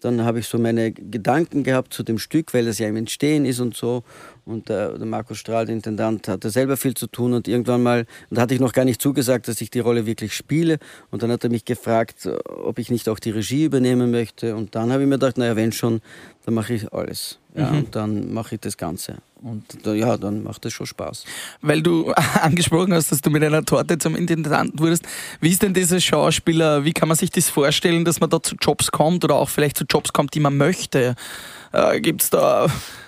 dann habe ich so meine Gedanken gehabt zu dem Stück, weil das ja im Entstehen ist und so. Und der, der Markus Strahl, der Intendant, hatte selber viel zu tun und irgendwann mal, und da hatte ich noch gar nicht zugesagt, dass ich die Rolle wirklich spiele. Und dann hat er mich gefragt, ob ich nicht auch die Regie übernehmen möchte. Und dann habe ich mir gedacht, naja, wenn schon, dann mache ich alles. Ja, Und dann mache ich das Ganze. Und da, ja, dann macht es schon Spaß. Weil du angesprochen hast, dass du mit einer Torte zum Intendanten wurdest. Wie ist denn dieser Schauspieler, wie kann man sich das vorstellen, dass man da zu Jobs kommt oder auch vielleicht zu Jobs kommt, die man möchte? Äh, Gibt es da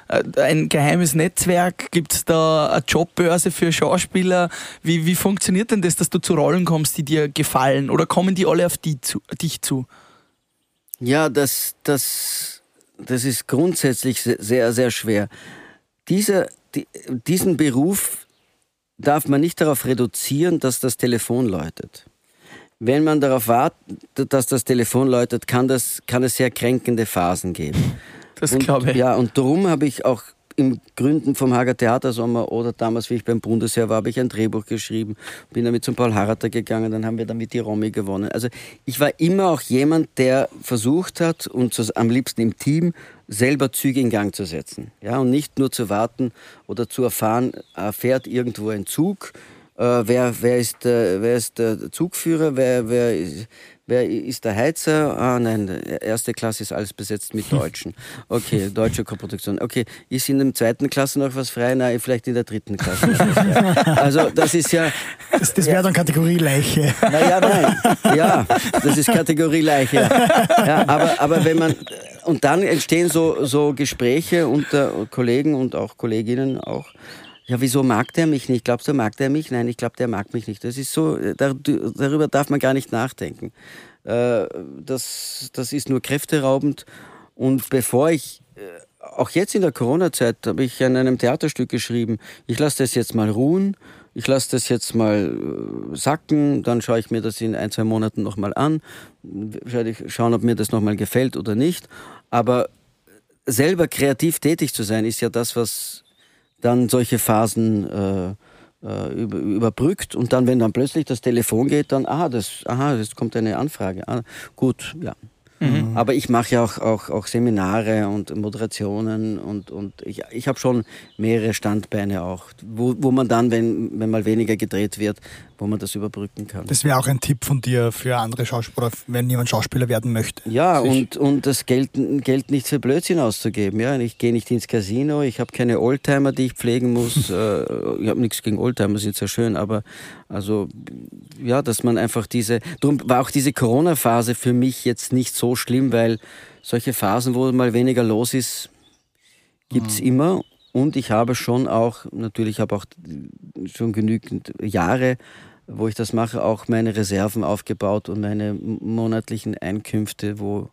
äh, ein geheimes Netzwerk? Gibt es da eine Jobbörse für Schauspieler? Wie, wie funktioniert denn das, dass du zu Rollen kommst, die dir gefallen? Oder kommen die alle auf die zu, dich zu? Ja, das, das, das ist grundsätzlich se- sehr, sehr schwer. Dieser, die, diesen Beruf darf man nicht darauf reduzieren, dass das Telefon läutet. Wenn man darauf wartet, dass das Telefon läutet, kann, das, kann es sehr kränkende Phasen geben. Das Und- glaube ich. Ja, und darum habe ich auch im Gründen vom Hager Theatersommer oder damals, wie ich beim Bundesheer war, habe ich ein Drehbuch geschrieben, bin damit zum Paul Harrater gegangen, dann haben wir damit die Romy gewonnen. Also ich war immer auch jemand, der versucht hat und am liebsten im Team selber Züge in Gang zu setzen. Ja, und nicht nur zu warten oder zu erfahren, äh, fährt irgendwo ein Zug, äh, wer, wer, ist, äh, wer ist der Zugführer, wer, wer, ist- Wer ist der Heizer? Ah, nein, erste Klasse ist alles besetzt mit Deutschen. Okay, deutsche Koproduktion. Okay, ist in der zweiten Klasse noch was frei? Nein, vielleicht in der dritten Klasse. also, das ist ja. Das, das wäre dann Kategorie Leiche. Naja, nein. Ja, das ist Kategorie Leiche. Ja, aber, aber wenn man. Und dann entstehen so, so Gespräche unter Kollegen und auch Kolleginnen auch. Ja, wieso mag der mich nicht? Glaubst du, mag der mich? Nein, ich glaube, der mag mich nicht. Das ist so, darüber darf man gar nicht nachdenken. Äh, das, das ist nur kräfteraubend. Und bevor ich, äh, auch jetzt in der Corona-Zeit, habe ich an einem Theaterstück geschrieben, ich lasse das jetzt mal ruhen, ich lasse das jetzt mal äh, sacken, dann schaue ich mir das in ein, zwei Monaten nochmal an, schauen, ob mir das nochmal gefällt oder nicht. Aber selber kreativ tätig zu sein, ist ja das, was dann solche Phasen äh, äh, über, überbrückt und dann, wenn dann plötzlich das Telefon geht, dann, aha, das, aha, das kommt eine Anfrage. Ah, gut, ja. Mhm. Aber ich mache ja auch, auch, auch Seminare und Moderationen und, und ich, ich habe schon mehrere Standbeine auch, wo, wo man dann, wenn, wenn mal weniger gedreht wird, wo man das überbrücken kann. Das wäre auch ein Tipp von dir für andere Schauspieler, wenn jemand Schauspieler werden möchte. Ja, und, und das Geld, Geld nicht für Blödsinn auszugeben. Ja? Ich gehe nicht ins Casino, ich habe keine Oldtimer, die ich pflegen muss. Äh, ich habe nichts gegen Oldtimer, sind sehr schön, aber also ja, dass man einfach diese, darum war auch diese Corona-Phase für mich jetzt nicht so schlimm, weil solche Phasen, wo mal weniger los ist, gibt es mhm. immer. Und ich habe schon auch, natürlich habe auch schon genügend Jahre, wo ich das mache, auch meine Reserven aufgebaut und meine monatlichen Einkünfte, wo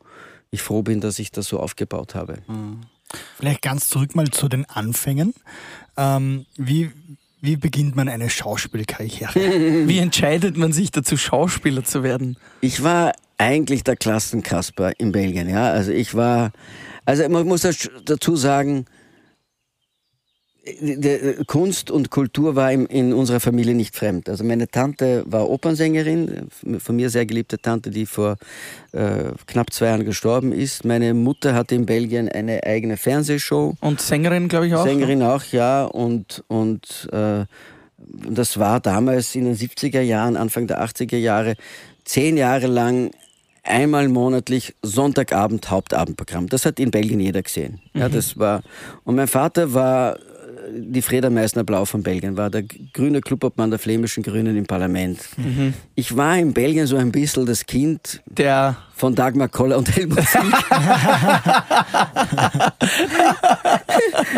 ich froh bin, dass ich das so aufgebaut habe. Mhm. Vielleicht ganz zurück mal zu den Anfängen. Ähm, wie, wie beginnt man eine Schauspielkarriere? Wie entscheidet man sich dazu, Schauspieler zu werden? Ich war eigentlich der Klassenkasper in Belgien, ja. Also ich war, also man muss dazu sagen, Kunst und Kultur war in, unserer Familie nicht fremd. Also meine Tante war Opernsängerin, von mir sehr geliebte Tante, die vor äh, knapp zwei Jahren gestorben ist. Meine Mutter hatte in Belgien eine eigene Fernsehshow. Und Sängerin, glaube ich, auch? Sängerin auch, ja. Und, und äh, das war damals in den 70er Jahren, Anfang der 80er Jahre, zehn Jahre lang einmal monatlich Sonntagabend Hauptabendprogramm. Das hat in Belgien jeder gesehen. Ja, mhm. das war und mein Vater war die Freda Meissner Blau von Belgien war der grüne Clubobmann der flämischen Grünen im Parlament. Mhm. Ich war in Belgien so ein bisschen das Kind der von Dagmar Koller und Helmut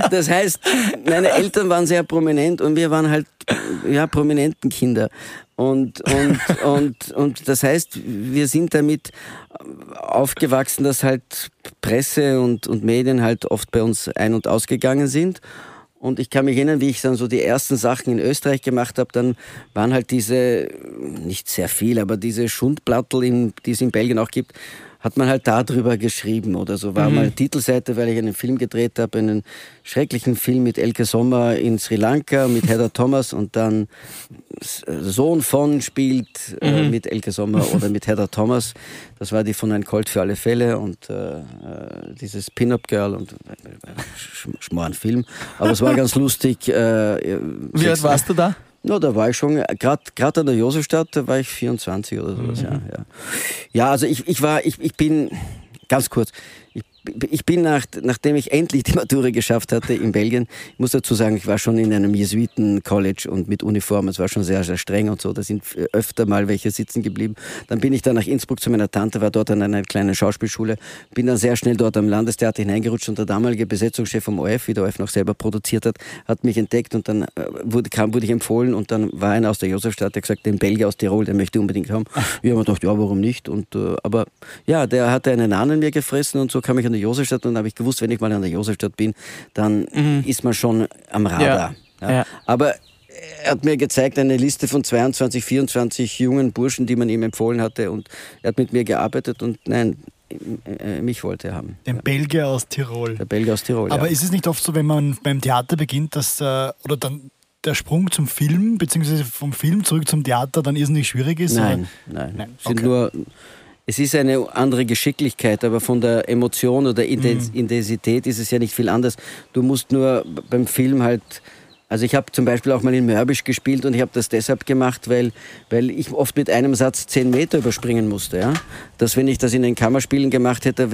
Das heißt, meine Eltern waren sehr prominent und wir waren halt ja prominenten Kinder. Und, und, und, und das heißt, wir sind damit aufgewachsen, dass halt Presse und, und Medien halt oft bei uns ein- und ausgegangen sind. Und ich kann mich erinnern, wie ich dann so die ersten Sachen in Österreich gemacht habe, dann waren halt diese, nicht sehr viel, aber diese Schundplattel, die es in Belgien auch gibt, hat man halt darüber geschrieben oder so. War mhm. mal Titelseite, weil ich einen Film gedreht habe, einen schrecklichen Film mit Elke Sommer in Sri Lanka mit Heather Thomas und dann Sohn von spielt äh, mhm. mit Elke Sommer oder mit Heather Thomas. Das war die von Ein Colt für alle Fälle und äh, äh dieses Pin-Up Girl und äh, schmoren Film. Aber es war ganz lustig. Äh, Wie alt warst du da? No, da war ich schon, gerade an der Josefstadt, da war ich 24 oder sowas, mhm. ja, ja. Ja, also ich, ich war, ich, ich bin, ganz kurz, ich ich bin nach, nachdem ich endlich die Matura geschafft hatte in Belgien, ich muss dazu sagen, ich war schon in einem Jesuiten-College und mit Uniform, es war schon sehr, sehr streng und so, da sind öfter mal welche sitzen geblieben. Dann bin ich dann nach Innsbruck zu meiner Tante, war dort an einer kleinen Schauspielschule, bin dann sehr schnell dort am Landestheater hineingerutscht und der damalige Besetzungschef vom OF, wie der OF noch selber produziert hat, hat mich entdeckt und dann äh, wurde, kam, wurde ich empfohlen und dann war einer aus der Josefstadt, der gesagt, den Belgier aus Tirol, der möchte unbedingt haben. Ich habe mir gedacht, ja, warum nicht? Und, äh, aber ja, der hatte einen Ahnen mir gefressen und so kam ich an der Josefstadt und habe ich gewusst, wenn ich mal an der Josefstadt bin, dann mhm. ist man schon am Radar. Ja. Ja. Aber er hat mir gezeigt eine Liste von 22, 24 jungen Burschen, die man ihm empfohlen hatte und er hat mit mir gearbeitet und nein, äh, mich wollte er haben. Den ja. Belgier aus Tirol. Der Belgier aus Tirol. Aber ja. ist es nicht oft so, wenn man beim Theater beginnt, dass äh, oder dann der Sprung zum Film, beziehungsweise vom Film zurück zum Theater dann irrsinnig schwierig ist? Nein, oder? nein. nein. Sind okay. nur es ist eine andere Geschicklichkeit, aber von der Emotion oder mhm. Intensität ist es ja nicht viel anders. Du musst nur beim Film halt Also ich habe zum Beispiel auch mal in Mörbisch gespielt und ich habe das deshalb gemacht, weil, weil ich oft mit einem Satz zehn Meter überspringen musste. Ja? Dass wenn ich das in den Kammerspielen gemacht hätte,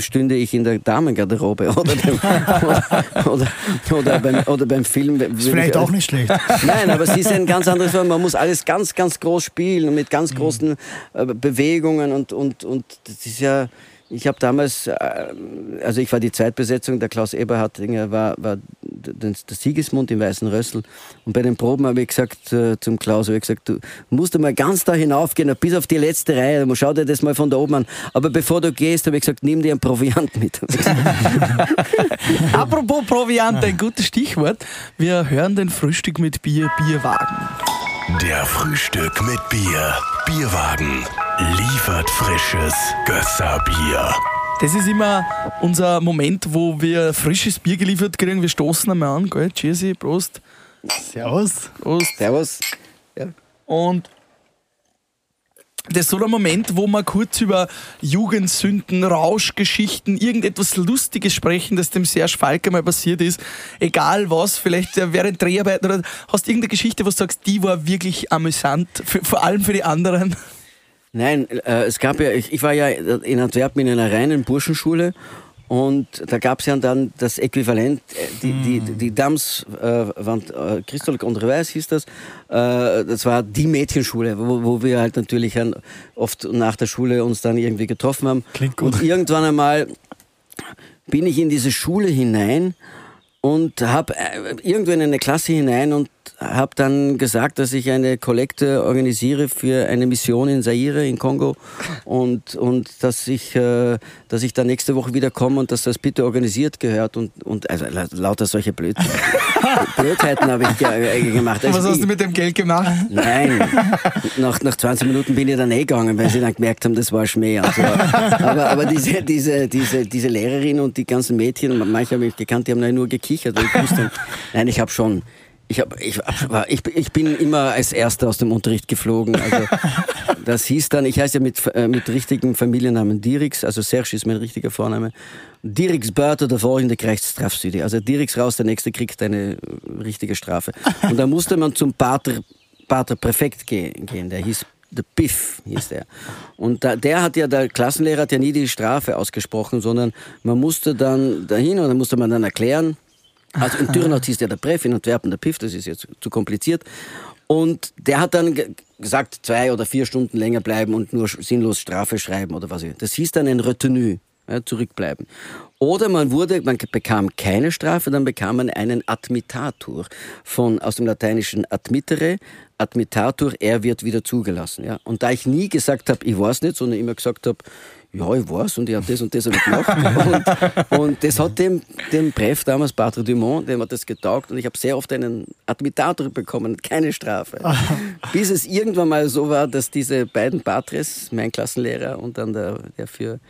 stünde ich in der Damengarderobe oder, beim, oder, oder, oder, beim, oder beim Film. Ist vielleicht ich, auch nicht schlecht. Nein, aber es ist ein ganz anderes, man muss alles ganz, ganz groß spielen und mit ganz großen äh, Bewegungen und, und, und das ist ja ich habe damals, äh, also ich war die Zweitbesetzung, der Klaus Eberhardinger war, war der Siegesmund im Weißen Rössel. Und bei den Proben habe ich gesagt äh, zum Klaus, ich gesagt, du musst mal ganz da hinaufgehen, bis auf die letzte Reihe. Schau dir das mal von da oben an. Aber bevor du gehst, habe ich gesagt, nimm dir einen Proviant mit. Apropos Proviant, ein gutes Stichwort. Wir hören den Frühstück mit Bier, Bierwagen. Der Frühstück mit Bier, Bierwagen liefert frisches Gösserbier. Das ist immer unser Moment, wo wir frisches Bier geliefert kriegen. Wir stoßen einmal an, gell? Cheersy, Prost. Servus. Prost. Servus. Ja. Und das ist so der Moment, wo wir kurz über Jugendsünden, Rauschgeschichten, irgendetwas Lustiges sprechen, das dem Serge Falke mal passiert ist. Egal was, vielleicht während Dreharbeiten oder hast du irgendeine Geschichte, wo du sagst, die war wirklich amüsant, für, vor allem für die anderen? Nein, äh, es gab ja, ich, ich war ja in Antwerpen in einer reinen Burschenschule und da gab es ja dann das Äquivalent, äh, die, die, die, die Dams, äh, äh, Christol Condrevais hieß das, äh, das war die Mädchenschule, wo, wo wir halt natürlich oft nach der Schule uns dann irgendwie getroffen haben. Klingt gut. Und irgendwann einmal bin ich in diese Schule hinein und habe äh, irgendwo in eine Klasse hinein und habe dann gesagt, dass ich eine Kollekte organisiere für eine Mission in Zaire, in Kongo und, und dass, ich, äh, dass ich da nächste Woche wieder komme und dass das bitte organisiert gehört und, und also lauter solche Blöd Blödheiten habe ich ge gemacht. Also Was hast ich, du mit dem Geld gemacht? Nein, nach, nach 20 Minuten bin ich dann eh gegangen, weil sie dann gemerkt haben, das war Schmäh. Also, aber aber diese, diese, diese, diese Lehrerin und die ganzen Mädchen, manche habe ich gekannt, die haben nur gekichert. Weil ich wusste, nein, ich habe schon ich, hab, ich, ich, ich bin immer als Erster aus dem Unterricht geflogen. Also, das hieß dann, ich heiße ja mit, äh, mit richtigen Familiennamen Dirix, also Serge ist mein richtiger Vorname. Dirix Börter, der vorhin krijgt Strafstudie. Also Dirix raus, der nächste kriegt eine richtige Strafe. Und da musste man zum Pater, Pater Präfekt gehen, der hieß der Biff hieß der. Und da, der hat ja, der Klassenlehrer hat ja nie die Strafe ausgesprochen, sondern man musste dann dahin und dann musste man dann erklären, also in Turnhout hieß der der Pref, in Antwerpen der Piff, das ist jetzt zu kompliziert. Und der hat dann gesagt, zwei oder vier Stunden länger bleiben und nur sinnlos Strafe schreiben oder was. Das hieß dann ein Retenue, ja, zurückbleiben. Oder man wurde, man bekam keine Strafe, dann bekam man einen Admitatur von, aus dem lateinischen admittere, Admitatur, er wird wieder zugelassen. Ja. Und da ich nie gesagt habe, ich weiß nicht, sondern immer gesagt habe, ja, ich weiß und ich habe das und das hab ich gemacht. und, und das hat dem, dem Bref damals, Patrick Dumont, dem hat das getaugt und ich habe sehr oft einen Admitator bekommen, keine Strafe. Bis es irgendwann mal so war, dass diese beiden Patres, mein Klassenlehrer und dann der, der für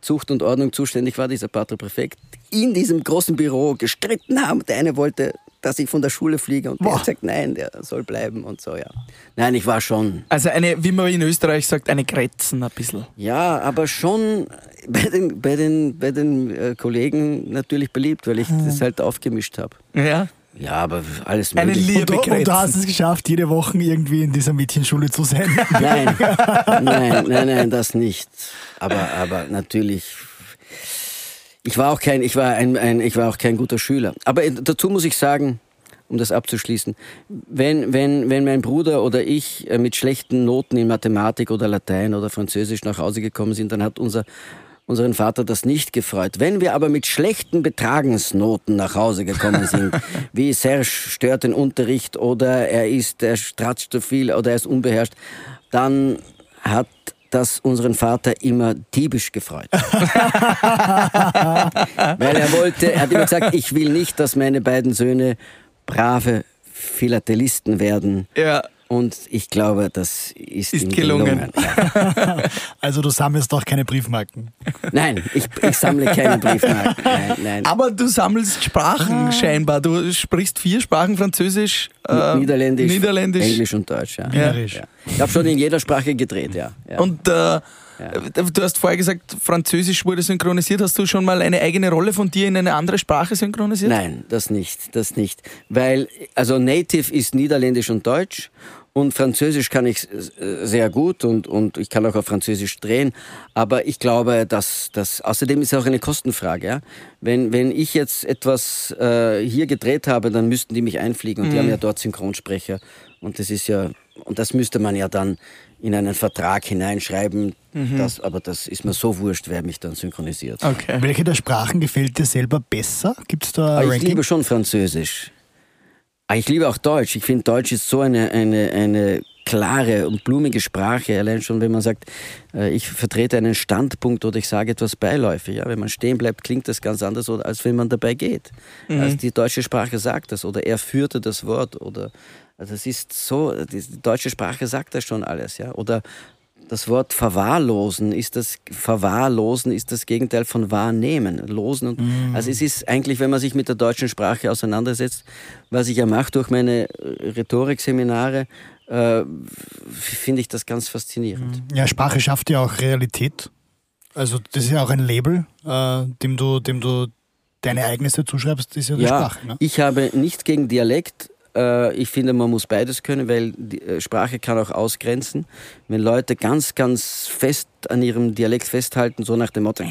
Zucht und Ordnung zuständig war, dieser Paterpräfekt, in diesem großen Büro gestritten haben. Der eine wollte dass ich von der Schule fliege und Boah. der hat gesagt, nein, der soll bleiben und so, ja. Nein, ich war schon. Also eine, wie man in Österreich sagt, eine Grätzen ein bisschen. Ja, aber schon bei den, bei den, bei den äh, Kollegen natürlich beliebt, weil ich hm. das halt aufgemischt habe. Ja. Ja, aber alles möglich. Eine Liebe und, und du hast es geschafft, jede Woche irgendwie in dieser Mädchenschule zu sein. Nein, nein, nein, nein, das nicht. Aber, aber natürlich ich war auch kein, ich war ein, ein, ich war auch kein guter Schüler. Aber dazu muss ich sagen, um das abzuschließen, wenn, wenn, wenn mein Bruder oder ich äh, mit schlechten Noten in Mathematik oder Latein oder Französisch nach Hause gekommen sind, dann hat unser unseren Vater das nicht gefreut. Wenn wir aber mit schlechten Betragensnoten nach Hause gekommen sind, wie Serge stört den Unterricht oder er ist, er stratscht zu viel oder er ist unbeherrscht, dann hat das unseren Vater immer diebisch gefreut. Weil er wollte, er hat immer gesagt, ich will nicht, dass meine beiden Söhne brave Philatelisten werden. Ja. Und ich glaube, das ist, ist gelungen. gelungen. Ja. Also du sammelst doch keine Briefmarken. Nein, ich, ich sammle keine Briefmarken. Nein, nein. Aber du sammelst Sprachen ah. scheinbar. Du sprichst vier Sprachen, Französisch, Äh, Niederländisch, Niederländisch. Englisch und Deutsch. Ja. Wienerisch. Ja. Ich habe schon in jeder Sprache gedreht, ja. ja. Und äh, du hast vorher gesagt, Französisch wurde synchronisiert. Hast du schon mal eine eigene Rolle von dir in eine andere Sprache synchronisiert? Nein, das nicht, das nicht. Weil, also Native ist Niederländisch und Deutsch und Französisch kann ich sehr gut und, und ich kann auch auf Französisch drehen. Aber ich glaube, dass das, außerdem ist es auch eine Kostenfrage. Ja? Wenn, wenn ich jetzt etwas äh, hier gedreht habe, dann müssten die mich einfliegen und die haben ja dort Synchronsprecher. Und das ist ja, und das müsste man ja dann in einen Vertrag hineinschreiben. Das, aber das ist mir so wurscht, wer mich dann synchronisiert. Okay. Welche der Sprachen gefällt dir selber besser? Gibt es da ein Aber ich Ranking? liebe schon Französisch. Aber ich liebe auch Deutsch. Ich finde, Deutsch ist so eine, eine, eine klare und blumige Sprache. Allein schon, wenn man sagt, äh, ich vertrete einen Standpunkt oder ich sage etwas beiläufig. Ja? Wenn man stehen bleibt, klingt das ganz anders, als wenn man dabei geht. Also die deutsche Sprache sagt das oder er führte das Wort oder also es ist so, die deutsche Sprache sagt das schon alles. Ja? Oder das Wort verwahrlosen ist das verwahrlosen ist das Gegenteil von wahrnehmen, losen und also es ist eigentlich, wenn man sich mit der deutschen Sprache auseinandersetzt, was ich ja mache durch meine äh, Rhetorikseminare, äh, finde ich das ganz faszinierend. Ja, Sprache schafft ja auch Realität. Also das ist ja auch ein Label, äh, dem, du, dem du deine Ereignisse zuschreibst, ist ja die Ja, Sprache. Ne? ich habe nichts gegen Dialekt. Äh, Ich finde, man muss beides können, weil äh, Sprache kann auch ausgrenzen. Wenn Leute ganz, ganz fest an ihrem Dialekt festhalten, so nach dem Motto,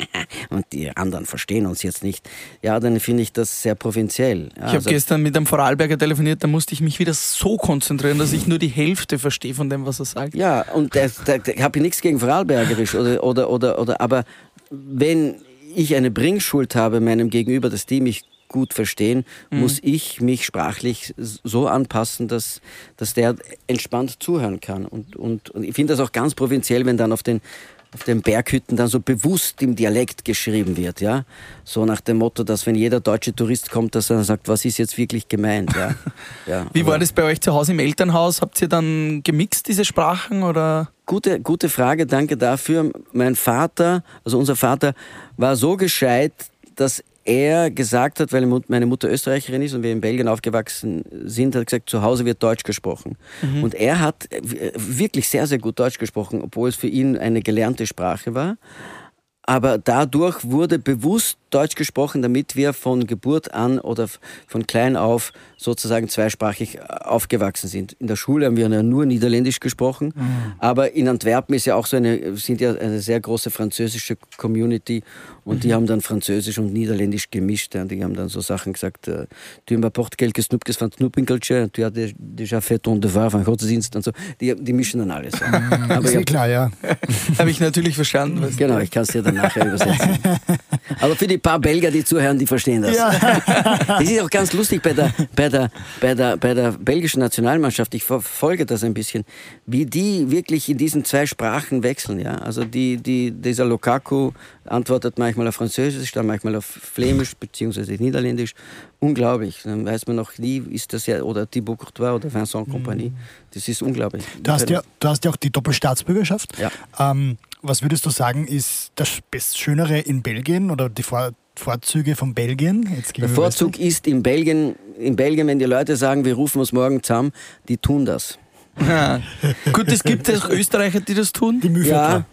und die anderen verstehen uns jetzt nicht, ja, dann finde ich das sehr provinziell. Ja, Ich habe also- gestern mit einem Vorarlberger telefoniert, da musste ich mich wieder so konzentrieren, dass ich nur die Hälfte verstehe von dem, was er sagt. Ja, und da, da, da habe ich nichts gegen Vorarlbergerisch oder, oder, oder, oder, aber wenn ich eine Bringschuld habe meinem Gegenüber, dass die mich gut verstehen, muss ich mich sprachlich so anpassen, dass, dass der entspannt zuhören kann. Und, und, und ich finde das auch ganz provinziell, wenn dann auf den auf den Berghütten dann so bewusst im Dialekt geschrieben wird, ja. So nach dem Motto, dass wenn jeder deutsche Tourist kommt, dass er dann sagt, was ist jetzt wirklich gemeint, ja. ja Wie war das bei euch zu Hause im Elternhaus? Habt ihr dann gemixt, diese Sprachen? Oder? Gute, gute Frage, danke dafür. Mein Vater, also unser Vater, war so gescheit, dass er gesagt hat, weil meine Mutter Österreicherin ist und wir in Belgien aufgewachsen sind, hat gesagt, zu Hause wird Deutsch gesprochen. Und er hat äh, wirklich sehr, sehr gut Deutsch gesprochen, obwohl es für ihn eine gelernte Sprache war. Aber dadurch wurde bewusst Deutsch gesprochen, damit wir von Geburt an oder von klein auf sozusagen zweisprachig äh, aufgewachsen sind. In der Schule haben wir ja nur Niederländisch gesprochen, aber in Antwerpen ist ja auch so eine, sind ja eine sehr große französische Community und die haben dann Französisch und Niederländisch gemischt. Ja. Die haben dann so Sachen gesagt, äh, tu m'apportes quelques snoepjes van Snoepinkeltje, tu as dé- déjà fait ton devoir van Gottesdienst und so. Die, die mischen dann alles. Ja. Aber Ist ich eh hab- klar, ja. Habe ich natürlich verstanden. Was Genau, ich kann es dir dann nachher übersetzen. Aber für die paar Belgier, die zuhören, die verstehen das. Das ist auch ganz lustig bei der, bei der, bei der, bei der belgischen Nationalmannschaft. Ich verfolge das ein bisschen, wie die wirklich in diesen zwei Sprachen wechseln. Ja? Also die, die, dieser Lukaku antwortet manchmal auf Französisch, dann manchmal auf Flämisch beziehungsweise Niederländisch. Unglaublich. Dann weiß man noch nie, ist das ja, oder Thibaut Courtois oder Vincent Compagnie. Das ist unglaublich. Du hast ja, du hast ja auch die Doppelstaatsbürgerschaft. Ja. Ähm, was würdest du sagen, ist das Best Schönere in Belgien oder die Vor Vorzüge von Belgien? Der Vorzug ist in Belgien, in Belgien, wenn die Leute sagen, wir rufen uns morgen zusammen, die tun das. Ja. Gut, es gibt auch Österreicher, die das tun. Die Mühlviertler.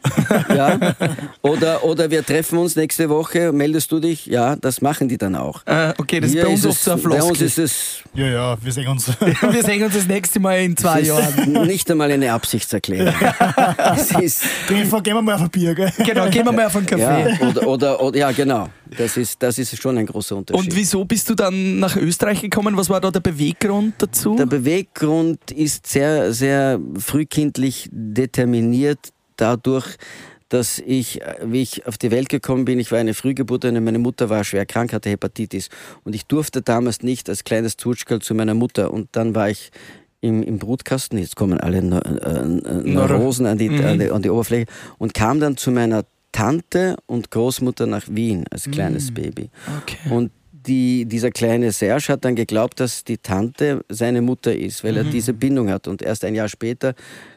Ja, ja. Oder, oder wir treffen uns nächste Woche, meldest du dich? Ja, das machen die dann auch. Äh, okay, das ist Hier bei uns ist oft so ein es, bei uns ist es Ja, ja, wir sehen uns. Wir sehen uns das nächste Mal in zwei Jahren. ist nicht einmal eine Absichtserklärung. es ist, Treffen, gehen wir mal auf ein Bier, gell? Genau, gehen wir mal auf einen Kaffee. ja, oder, oder, oder, ja, genau. Das ist, das ist schon ein großer Unterschied. Und wieso bist du dann nach Österreich gekommen? Was war da der Beweggrund dazu? Der Beweggrund ist sehr, sehr frühkindlich determiniert dadurch, dass ich, wie ich auf die Welt gekommen bin, ich war eine Frühgeburtene, meine Mutter war schwer krank, hatte Hepatitis. Und ich durfte damals nicht als kleines Tutschkerl zu meiner Mutter. Und dann war ich im, im Brutkasten, jetzt kommen alle äh, Neurosen an die, an, die, an die Oberfläche, und kam dann zu meiner Tante und Großmutter nach Wien als kleines Baby. Okay. Und die, dieser kleine Serge hat dann geglaubt, dass die Tante seine Mutter ist, weil er Mhm. diese Bindung hat. Und erst ein Jahr später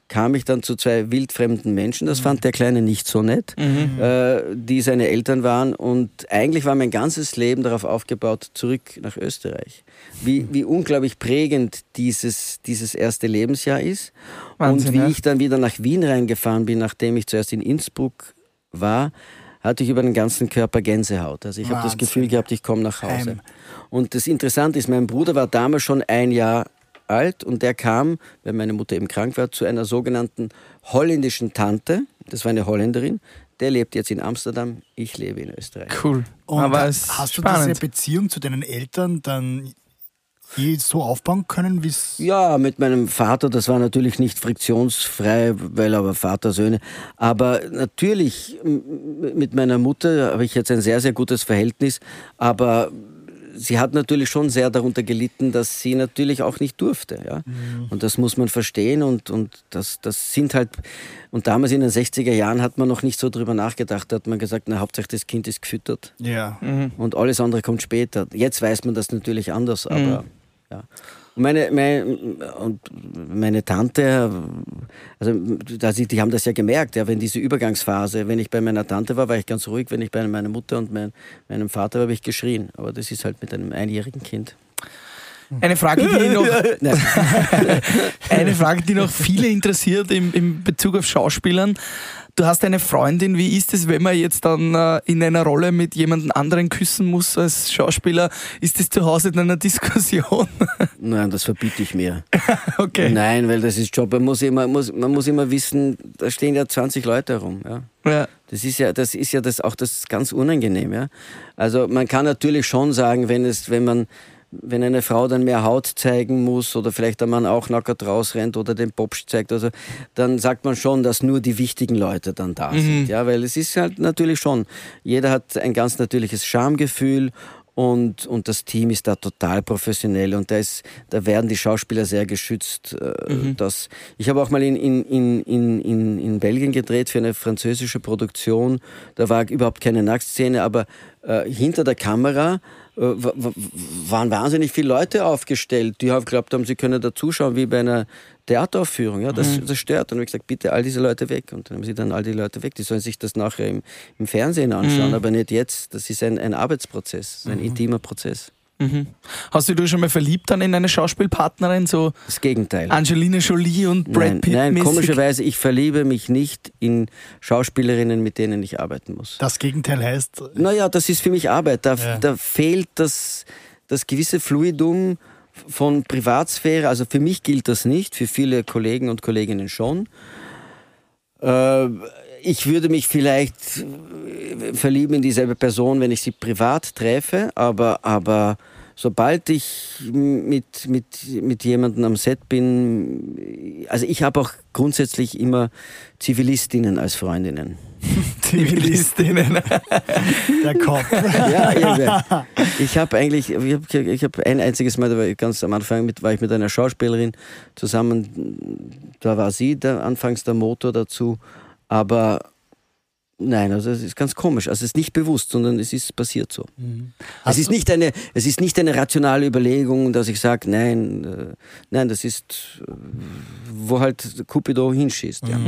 kam ich dann zu zwei wildfremden Menschen. Das fand der Kleine nicht so nett, Mhm. äh, die seine Eltern waren. Und eigentlich war mein ganzes Leben darauf aufgebaut, zurück nach Österreich. Wie, wie unglaublich prägend dieses, dieses erste Lebensjahr ist. Wahnsinn, und wie ja. ich dann wieder nach Wien reingefahren bin, nachdem ich zuerst in Innsbruck war, hatte ich über den ganzen Körper Gänsehaut. Also ich habe das. Gefühl gehabt, ich komme nach Hause. Heim. Und das Interessante ist, mein Bruder war damals schon ein Jahr alt und der kam, weil meine Mutter eben krank war, zu einer sogenannten holländischen Tante. Das war eine Holländerin. Der lebt jetzt in Amsterdam, ich lebe in Österreich. Cool. Und Aber hast du spannend. diese Beziehung zu deinen Eltern dann je so aufbauen können, wie es. Ja, mit meinem Vater, das war natürlich nicht friktionsfrei, weil aber Vater, Söhne. Aber natürlich mit meiner Mutter habe ich jetzt ein sehr, sehr gutes Verhältnis. Aber sie hat natürlich schon sehr darunter gelitten, dass sie natürlich auch nicht durfte. Ja? Und das muss man verstehen. Und, und das, das sind halt. Und damals in den 60er Jahren hat man noch nicht so drüber nachgedacht. Da hat man gesagt, na, Hauptsache das Kind ist gefüttert. Ja. Mhm. Und alles andere kommt später. Jetzt weiß man das natürlich anders, aber ja. Und meine, meine, und meine Tante, also die haben das ja gemerkt, ja, wenn diese Übergangsphase, wenn ich bei meiner Tante war, war ich ganz ruhig, wenn ich bei meiner Mutter und mein, meinem Vater war, habe ich geschrien. Aber das ist halt mit einem einjährigen Kind. Eine Frage, die noch, eine Frage, die noch viele interessiert im, im Bezug auf Schauspielern. Du hast eine Freundin, wie ist es, wenn man jetzt dann äh, in einer Rolle mit jemandem anderen küssen muss als Schauspieler? Ist das zu Hause in einer Diskussion? Nein, das verbiete ich mir. okay. Nein, weil das ist Job. Man muss immer, muss, man muss immer wissen, da stehen ja 20 Leute herum. Ja. Ja. Das ist ja, das ist ja das auch das ganz unangenehm, ja. Also man kann natürlich schon sagen, wenn es, wenn man, wenn eine Frau dann mehr Haut zeigen muss oder vielleicht der Mann auch nackert rausrennt oder den Popsch zeigt, also dann sagt man schon, dass nur die wichtigen Leute dann da sind, ja, weil es ist halt natürlich schon, jeder hat ein ganz natürliches Schamgefühl und, und das Team ist da total professionell und da, ist, da werden die Schauspieler sehr geschützt. Äh, dass, ich habe auch mal in, in, in, in, in, Belgien gedreht für eine französische Produktion. Da war überhaupt keine Nacktszene, aber äh, hinter der Kamera waren wahnsinnig viele Leute aufgestellt, die haben geglaubt haben, sie können da zuschauen wie bei einer Theateraufführung. Ja, das, das stört. Und dann habe ich gesagt, bitte all diese Leute weg. Und dann haben sie dann all die Leute weg. Die sollen sich das nachher im, im Fernsehen anschauen, aber nicht jetzt. Das ist ein, ein Arbeitsprozess, ein intimer Prozess. Mhm. Hast du dich schon mal verliebt dann in eine Schauspielpartnerin, so Das Gegenteil. Angelina Jolie und Brad Nein, Pitt? nein mäßig? komischerweise, ich verliebe mich nicht in Schauspielerinnen, mit denen ich arbeiten muss. Das Gegenteil heißt. Naja, das ist für mich Arbeit. Da, Ja. da fehlt das, das gewisse Fluidum von Privatsphäre. Also für mich gilt das nicht, für viele Kollegen und Kolleginnen schon. Äh, ich würde mich vielleicht äh, verlieben in dieselbe Person, wenn ich sie privat treffe, aber, aber sobald ich mit, mit, mit jemandem am Set bin, also ich habe auch grundsätzlich immer Zivilistinnen als Freundinnen. Zivilistinnen. Der Kopf. Ja, irgendwie. ich habe eigentlich, ich habe ich hab ein einziges Mal, da war ich ganz am Anfang mit, war ich mit einer Schauspielerin zusammen, da war sie der, anfangs der Motor dazu, aber nein, also es ist ganz komisch, also es ist nicht bewusst, sondern es ist passiert so. Es ist, nicht eine, es ist nicht eine rationale Überlegung, dass ich sage, nein, äh, nein, das ist, äh, wo halt Cupido hinschießt. Ja.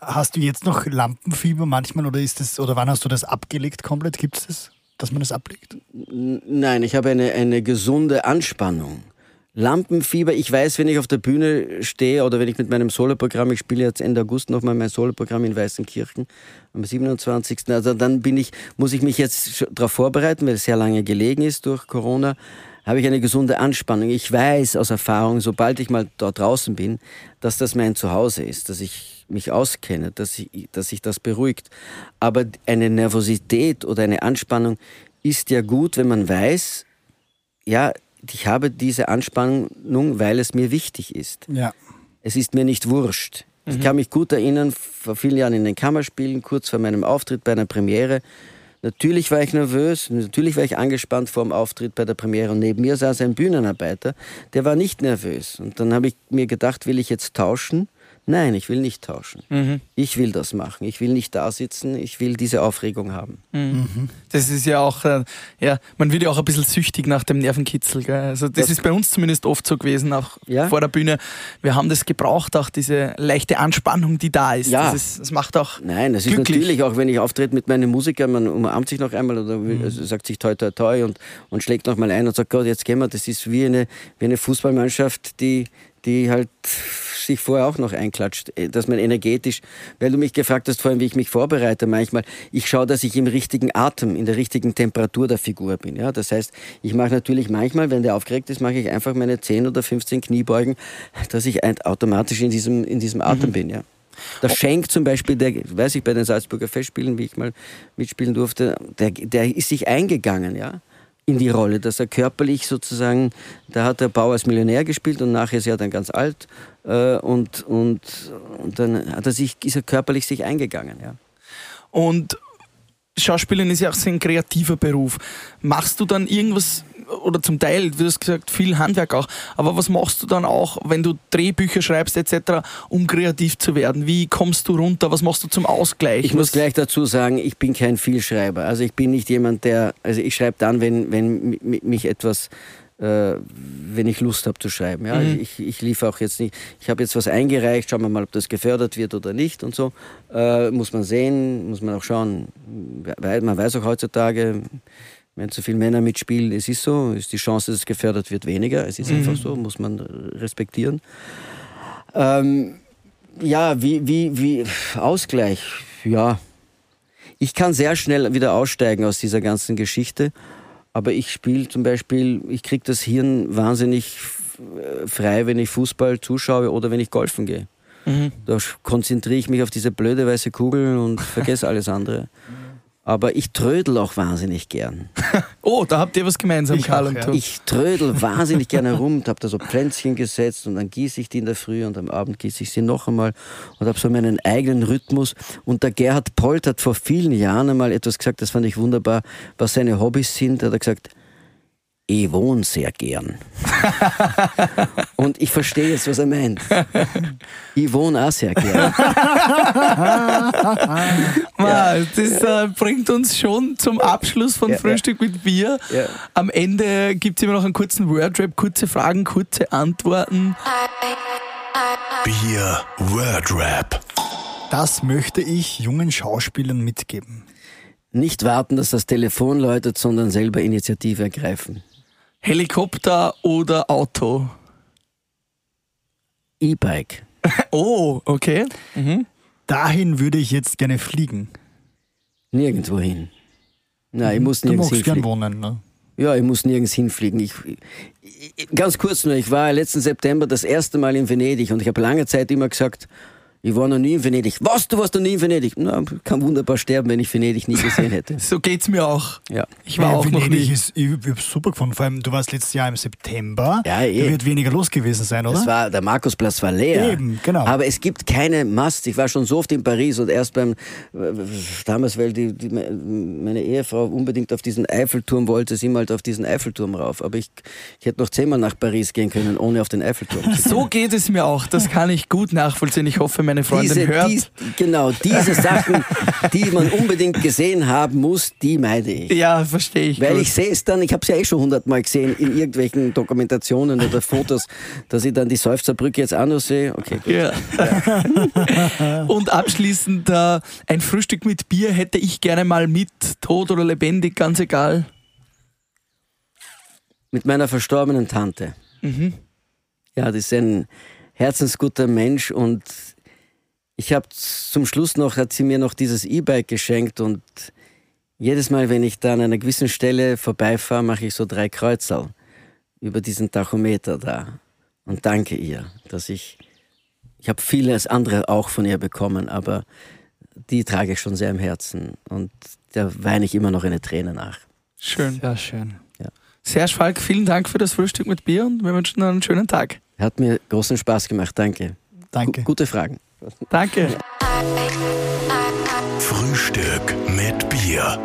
Hast du jetzt noch Lampenfieber manchmal oder ist das, oder wann hast du das abgelegt komplett? Gibt es das, dass man das ablegt? Nein, ich habe eine, eine gesunde Anspannung. Lampenfieber, ich weiß, wenn ich auf der Bühne stehe oder wenn ich mit meinem Soloprogramm, ich spiele jetzt Ende August nochmal mein Soloprogramm in Weißenkirchen am 27. Also dann bin ich, muss ich mich jetzt darauf vorbereiten, weil es sehr lange gelegen ist durch Corona, habe ich eine gesunde Anspannung. Ich weiß aus Erfahrung, sobald ich mal dort draußen bin, dass das mein Zuhause ist, dass ich mich auskenne, dass, ich, dass sich das beruhigt. Aber eine Nervosität oder eine Anspannung ist ja gut, wenn man weiß, ja, ich habe diese Anspannung, weil es mir wichtig ist. Ja. Es ist mir nicht wurscht. Ich kann mich gut erinnern, vor vielen Jahren in den Kammerspielen, kurz vor meinem Auftritt bei einer Premiere. Natürlich war ich nervös, natürlich war ich angespannt vor dem Auftritt bei der Premiere und neben mir saß ein Bühnenarbeiter, der war nicht nervös. Und dann habe ich mir gedacht, will ich jetzt tauschen? Nein, ich will nicht tauschen. Mhm. Ich will das machen. Ich will nicht da sitzen. Ich will diese Aufregung haben. Mhm. Das ist ja auch, äh, ja, man wird ja auch ein bisschen süchtig nach dem Nervenkitzel. Gell? Also das, das, ist bei uns zumindest oft so gewesen, auch ja? vor der Bühne. Wir haben das gebraucht, auch diese leichte Anspannung, die da ist. Ja. Das, ist, das macht auch. Nein, es ist natürlich auch, wenn ich auftrete mit meinen Musikern, man umarmt sich noch einmal oder mhm. also sagt sich toi toi toi und, und schlägt noch mal ein und sagt, Gott, jetzt gehen wir. Das ist wie eine, wie eine Fußballmannschaft, die die halt sich vorher auch noch einklatscht, äh, dass man energetisch, weil du mich gefragt hast vorhin, wie ich mich vorbereite manchmal, ich schaue, dass ich im richtigen Atem, in der richtigen Temperatur der Figur bin. Ja? Das heißt, ich mache natürlich manchmal, wenn der aufgeregt ist, mache ich einfach meine 10 oder 15 Kniebeugen, dass ich automatisch in diesem, in diesem Atem mhm. bin. Ja? Der Schenk zum Beispiel, der, weiß ich bei den Salzburger Festspielen, wie ich mal mitspielen durfte, der, der ist sich eingegangen, ja in die Rolle, dass er körperlich sozusagen, da hat der Bauer als Millionär gespielt und nachher ist er dann ganz alt äh, und, und, und dann hat er sich, ist er körperlich sich eingegangen. Ja. Und Schauspielen ist ja auch so ein kreativer Beruf. Machst du dann irgendwas oder zum Teil, du hast gesagt, viel Handwerk auch, aber was machst du dann auch, wenn du Drehbücher schreibst etc., um kreativ zu werden? Wie kommst du runter? Was machst du zum Ausgleich? Ich was muss gleich dazu sagen, ich bin kein Vielschreiber. Also ich bin nicht jemand, der, also ich schreibe dann, wenn, wenn mich etwas äh, wenn ich Lust habe zu schreiben. Ja? Mhm. Ich, ich liefere auch jetzt nicht, ich habe jetzt was eingereicht, schauen wir mal, ob das gefördert wird oder nicht und so. Äh, muss man sehen, muss man auch schauen. Man weiß auch heutzutage, wenn zu viele Männer mitspielen, es ist so, ist die Chance, dass es gefördert wird, weniger. Es ist mhm. einfach so, muss man respektieren. Ähm, ja, wie, wie, wie, Ausgleich, ja. Ich kann sehr schnell wieder aussteigen aus dieser ganzen Geschichte, aber ich spiele zum Beispiel, ich kriege das Hirn wahnsinnig frei, wenn ich Fußball zuschaue oder wenn ich golfen gehe. Mhm. Da konzentriere ich mich auf diese blöde weiße Kugel und vergesse alles andere. Aber ich trödel auch wahnsinnig gern. oh, da habt ihr was gemeinsam, ich Karl auch, und ja. Ich trödel wahnsinnig gerne herum und habe da so Pflänzchen gesetzt und dann gieße ich die in der Früh und am Abend gieße ich sie noch einmal und habe so meinen eigenen Rhythmus. Und der Gerhard Polt hat vor vielen Jahren einmal etwas gesagt, das fand ich wunderbar, was seine Hobbys sind. Da hat er gesagt, ich wohne sehr gern. Und ich verstehe jetzt, was er meint. Ich wohne auch sehr gern. ja. Das äh, bringt uns schon zum Abschluss von ja, Frühstück ja. mit Bier. Ja. Am Ende gibt es immer noch einen kurzen Wordrap, kurze Fragen, kurze Antworten. Bier Wordrap. Das möchte ich jungen Schauspielern mitgeben. Nicht warten, dass das Telefon läutet, sondern selber Initiative ergreifen. Helikopter oder Auto? E-Bike. oh, okay. Mhm. Dahin würde ich jetzt gerne fliegen. Nirgendwo hin. Nein, ich muss nirgends du hinfliegen. gern wohnen, ne? Ja, ich muss nirgends hinfliegen. Ich, ich, ganz kurz nur, ich war letzten September das erste Mal in Venedig und ich habe lange Zeit immer gesagt, ich war noch nie in Venedig. Was, du warst noch nie in Venedig? Na, kann wunderbar sterben, wenn ich Venedig nie gesehen hätte. so geht's mir auch. Ja. Ich war ja, auch Venedig noch nie. Ist, ich, ich hab's super gefunden. Vor allem, du warst letztes Jahr im September. Ja, eh. Da wird weniger los gewesen sein, oder? Das war, der Markusplatz war leer. Eben, genau. Aber es gibt keine Mast. Ich war schon so oft in Paris und erst beim, damals, weil die, die meine Ehefrau unbedingt auf diesen Eiffelturm wollte, sind wir halt auf diesen Eiffelturm rauf. Aber ich, ich hätte noch zehnmal nach Paris gehen können, ohne auf den Eiffelturm zu gehen. So geht es mir auch. Das kann ich gut nachvollziehen. Ich hoffe, meine Freundin Diese, hört dies, genau, diese Sachen, die man unbedingt gesehen haben muss, die meide ich. Ja, verstehe ich. Weil gut. ich sehe es dann, ich habe es ja eh schon hundertmal gesehen in irgendwelchen Dokumentationen oder Fotos, dass ich dann die Seufzerbrücke jetzt auch noch sehe. Okay, gut. Ja. ja. Und abschließend, äh, ein Frühstück mit Bier hätte ich gerne mal mit, tot oder lebendig, ganz egal. Mit meiner verstorbenen Tante. Mhm. Ja, das ist ein herzensguter Mensch und ich habe zum Schluss noch, hat sie mir noch dieses E-Bike geschenkt und jedes Mal, wenn ich da an einer gewissen Stelle vorbeifahre, mache ich so drei Kreuzel über diesen Tachometer da und danke ihr, dass ich, ich habe vieles andere auch von ihr bekommen, aber die trage ich schon sehr im Herzen und da weine ich immer noch eine Träne nach. Schön. Sehr schön. Ja. Serge Falk, vielen Dank für das Frühstück mit Bier und wir wünschen einen schönen Tag. Hat mir großen Spaß gemacht, danke. Danke. G gute Fragen. Danke. Frühstück mit Bier.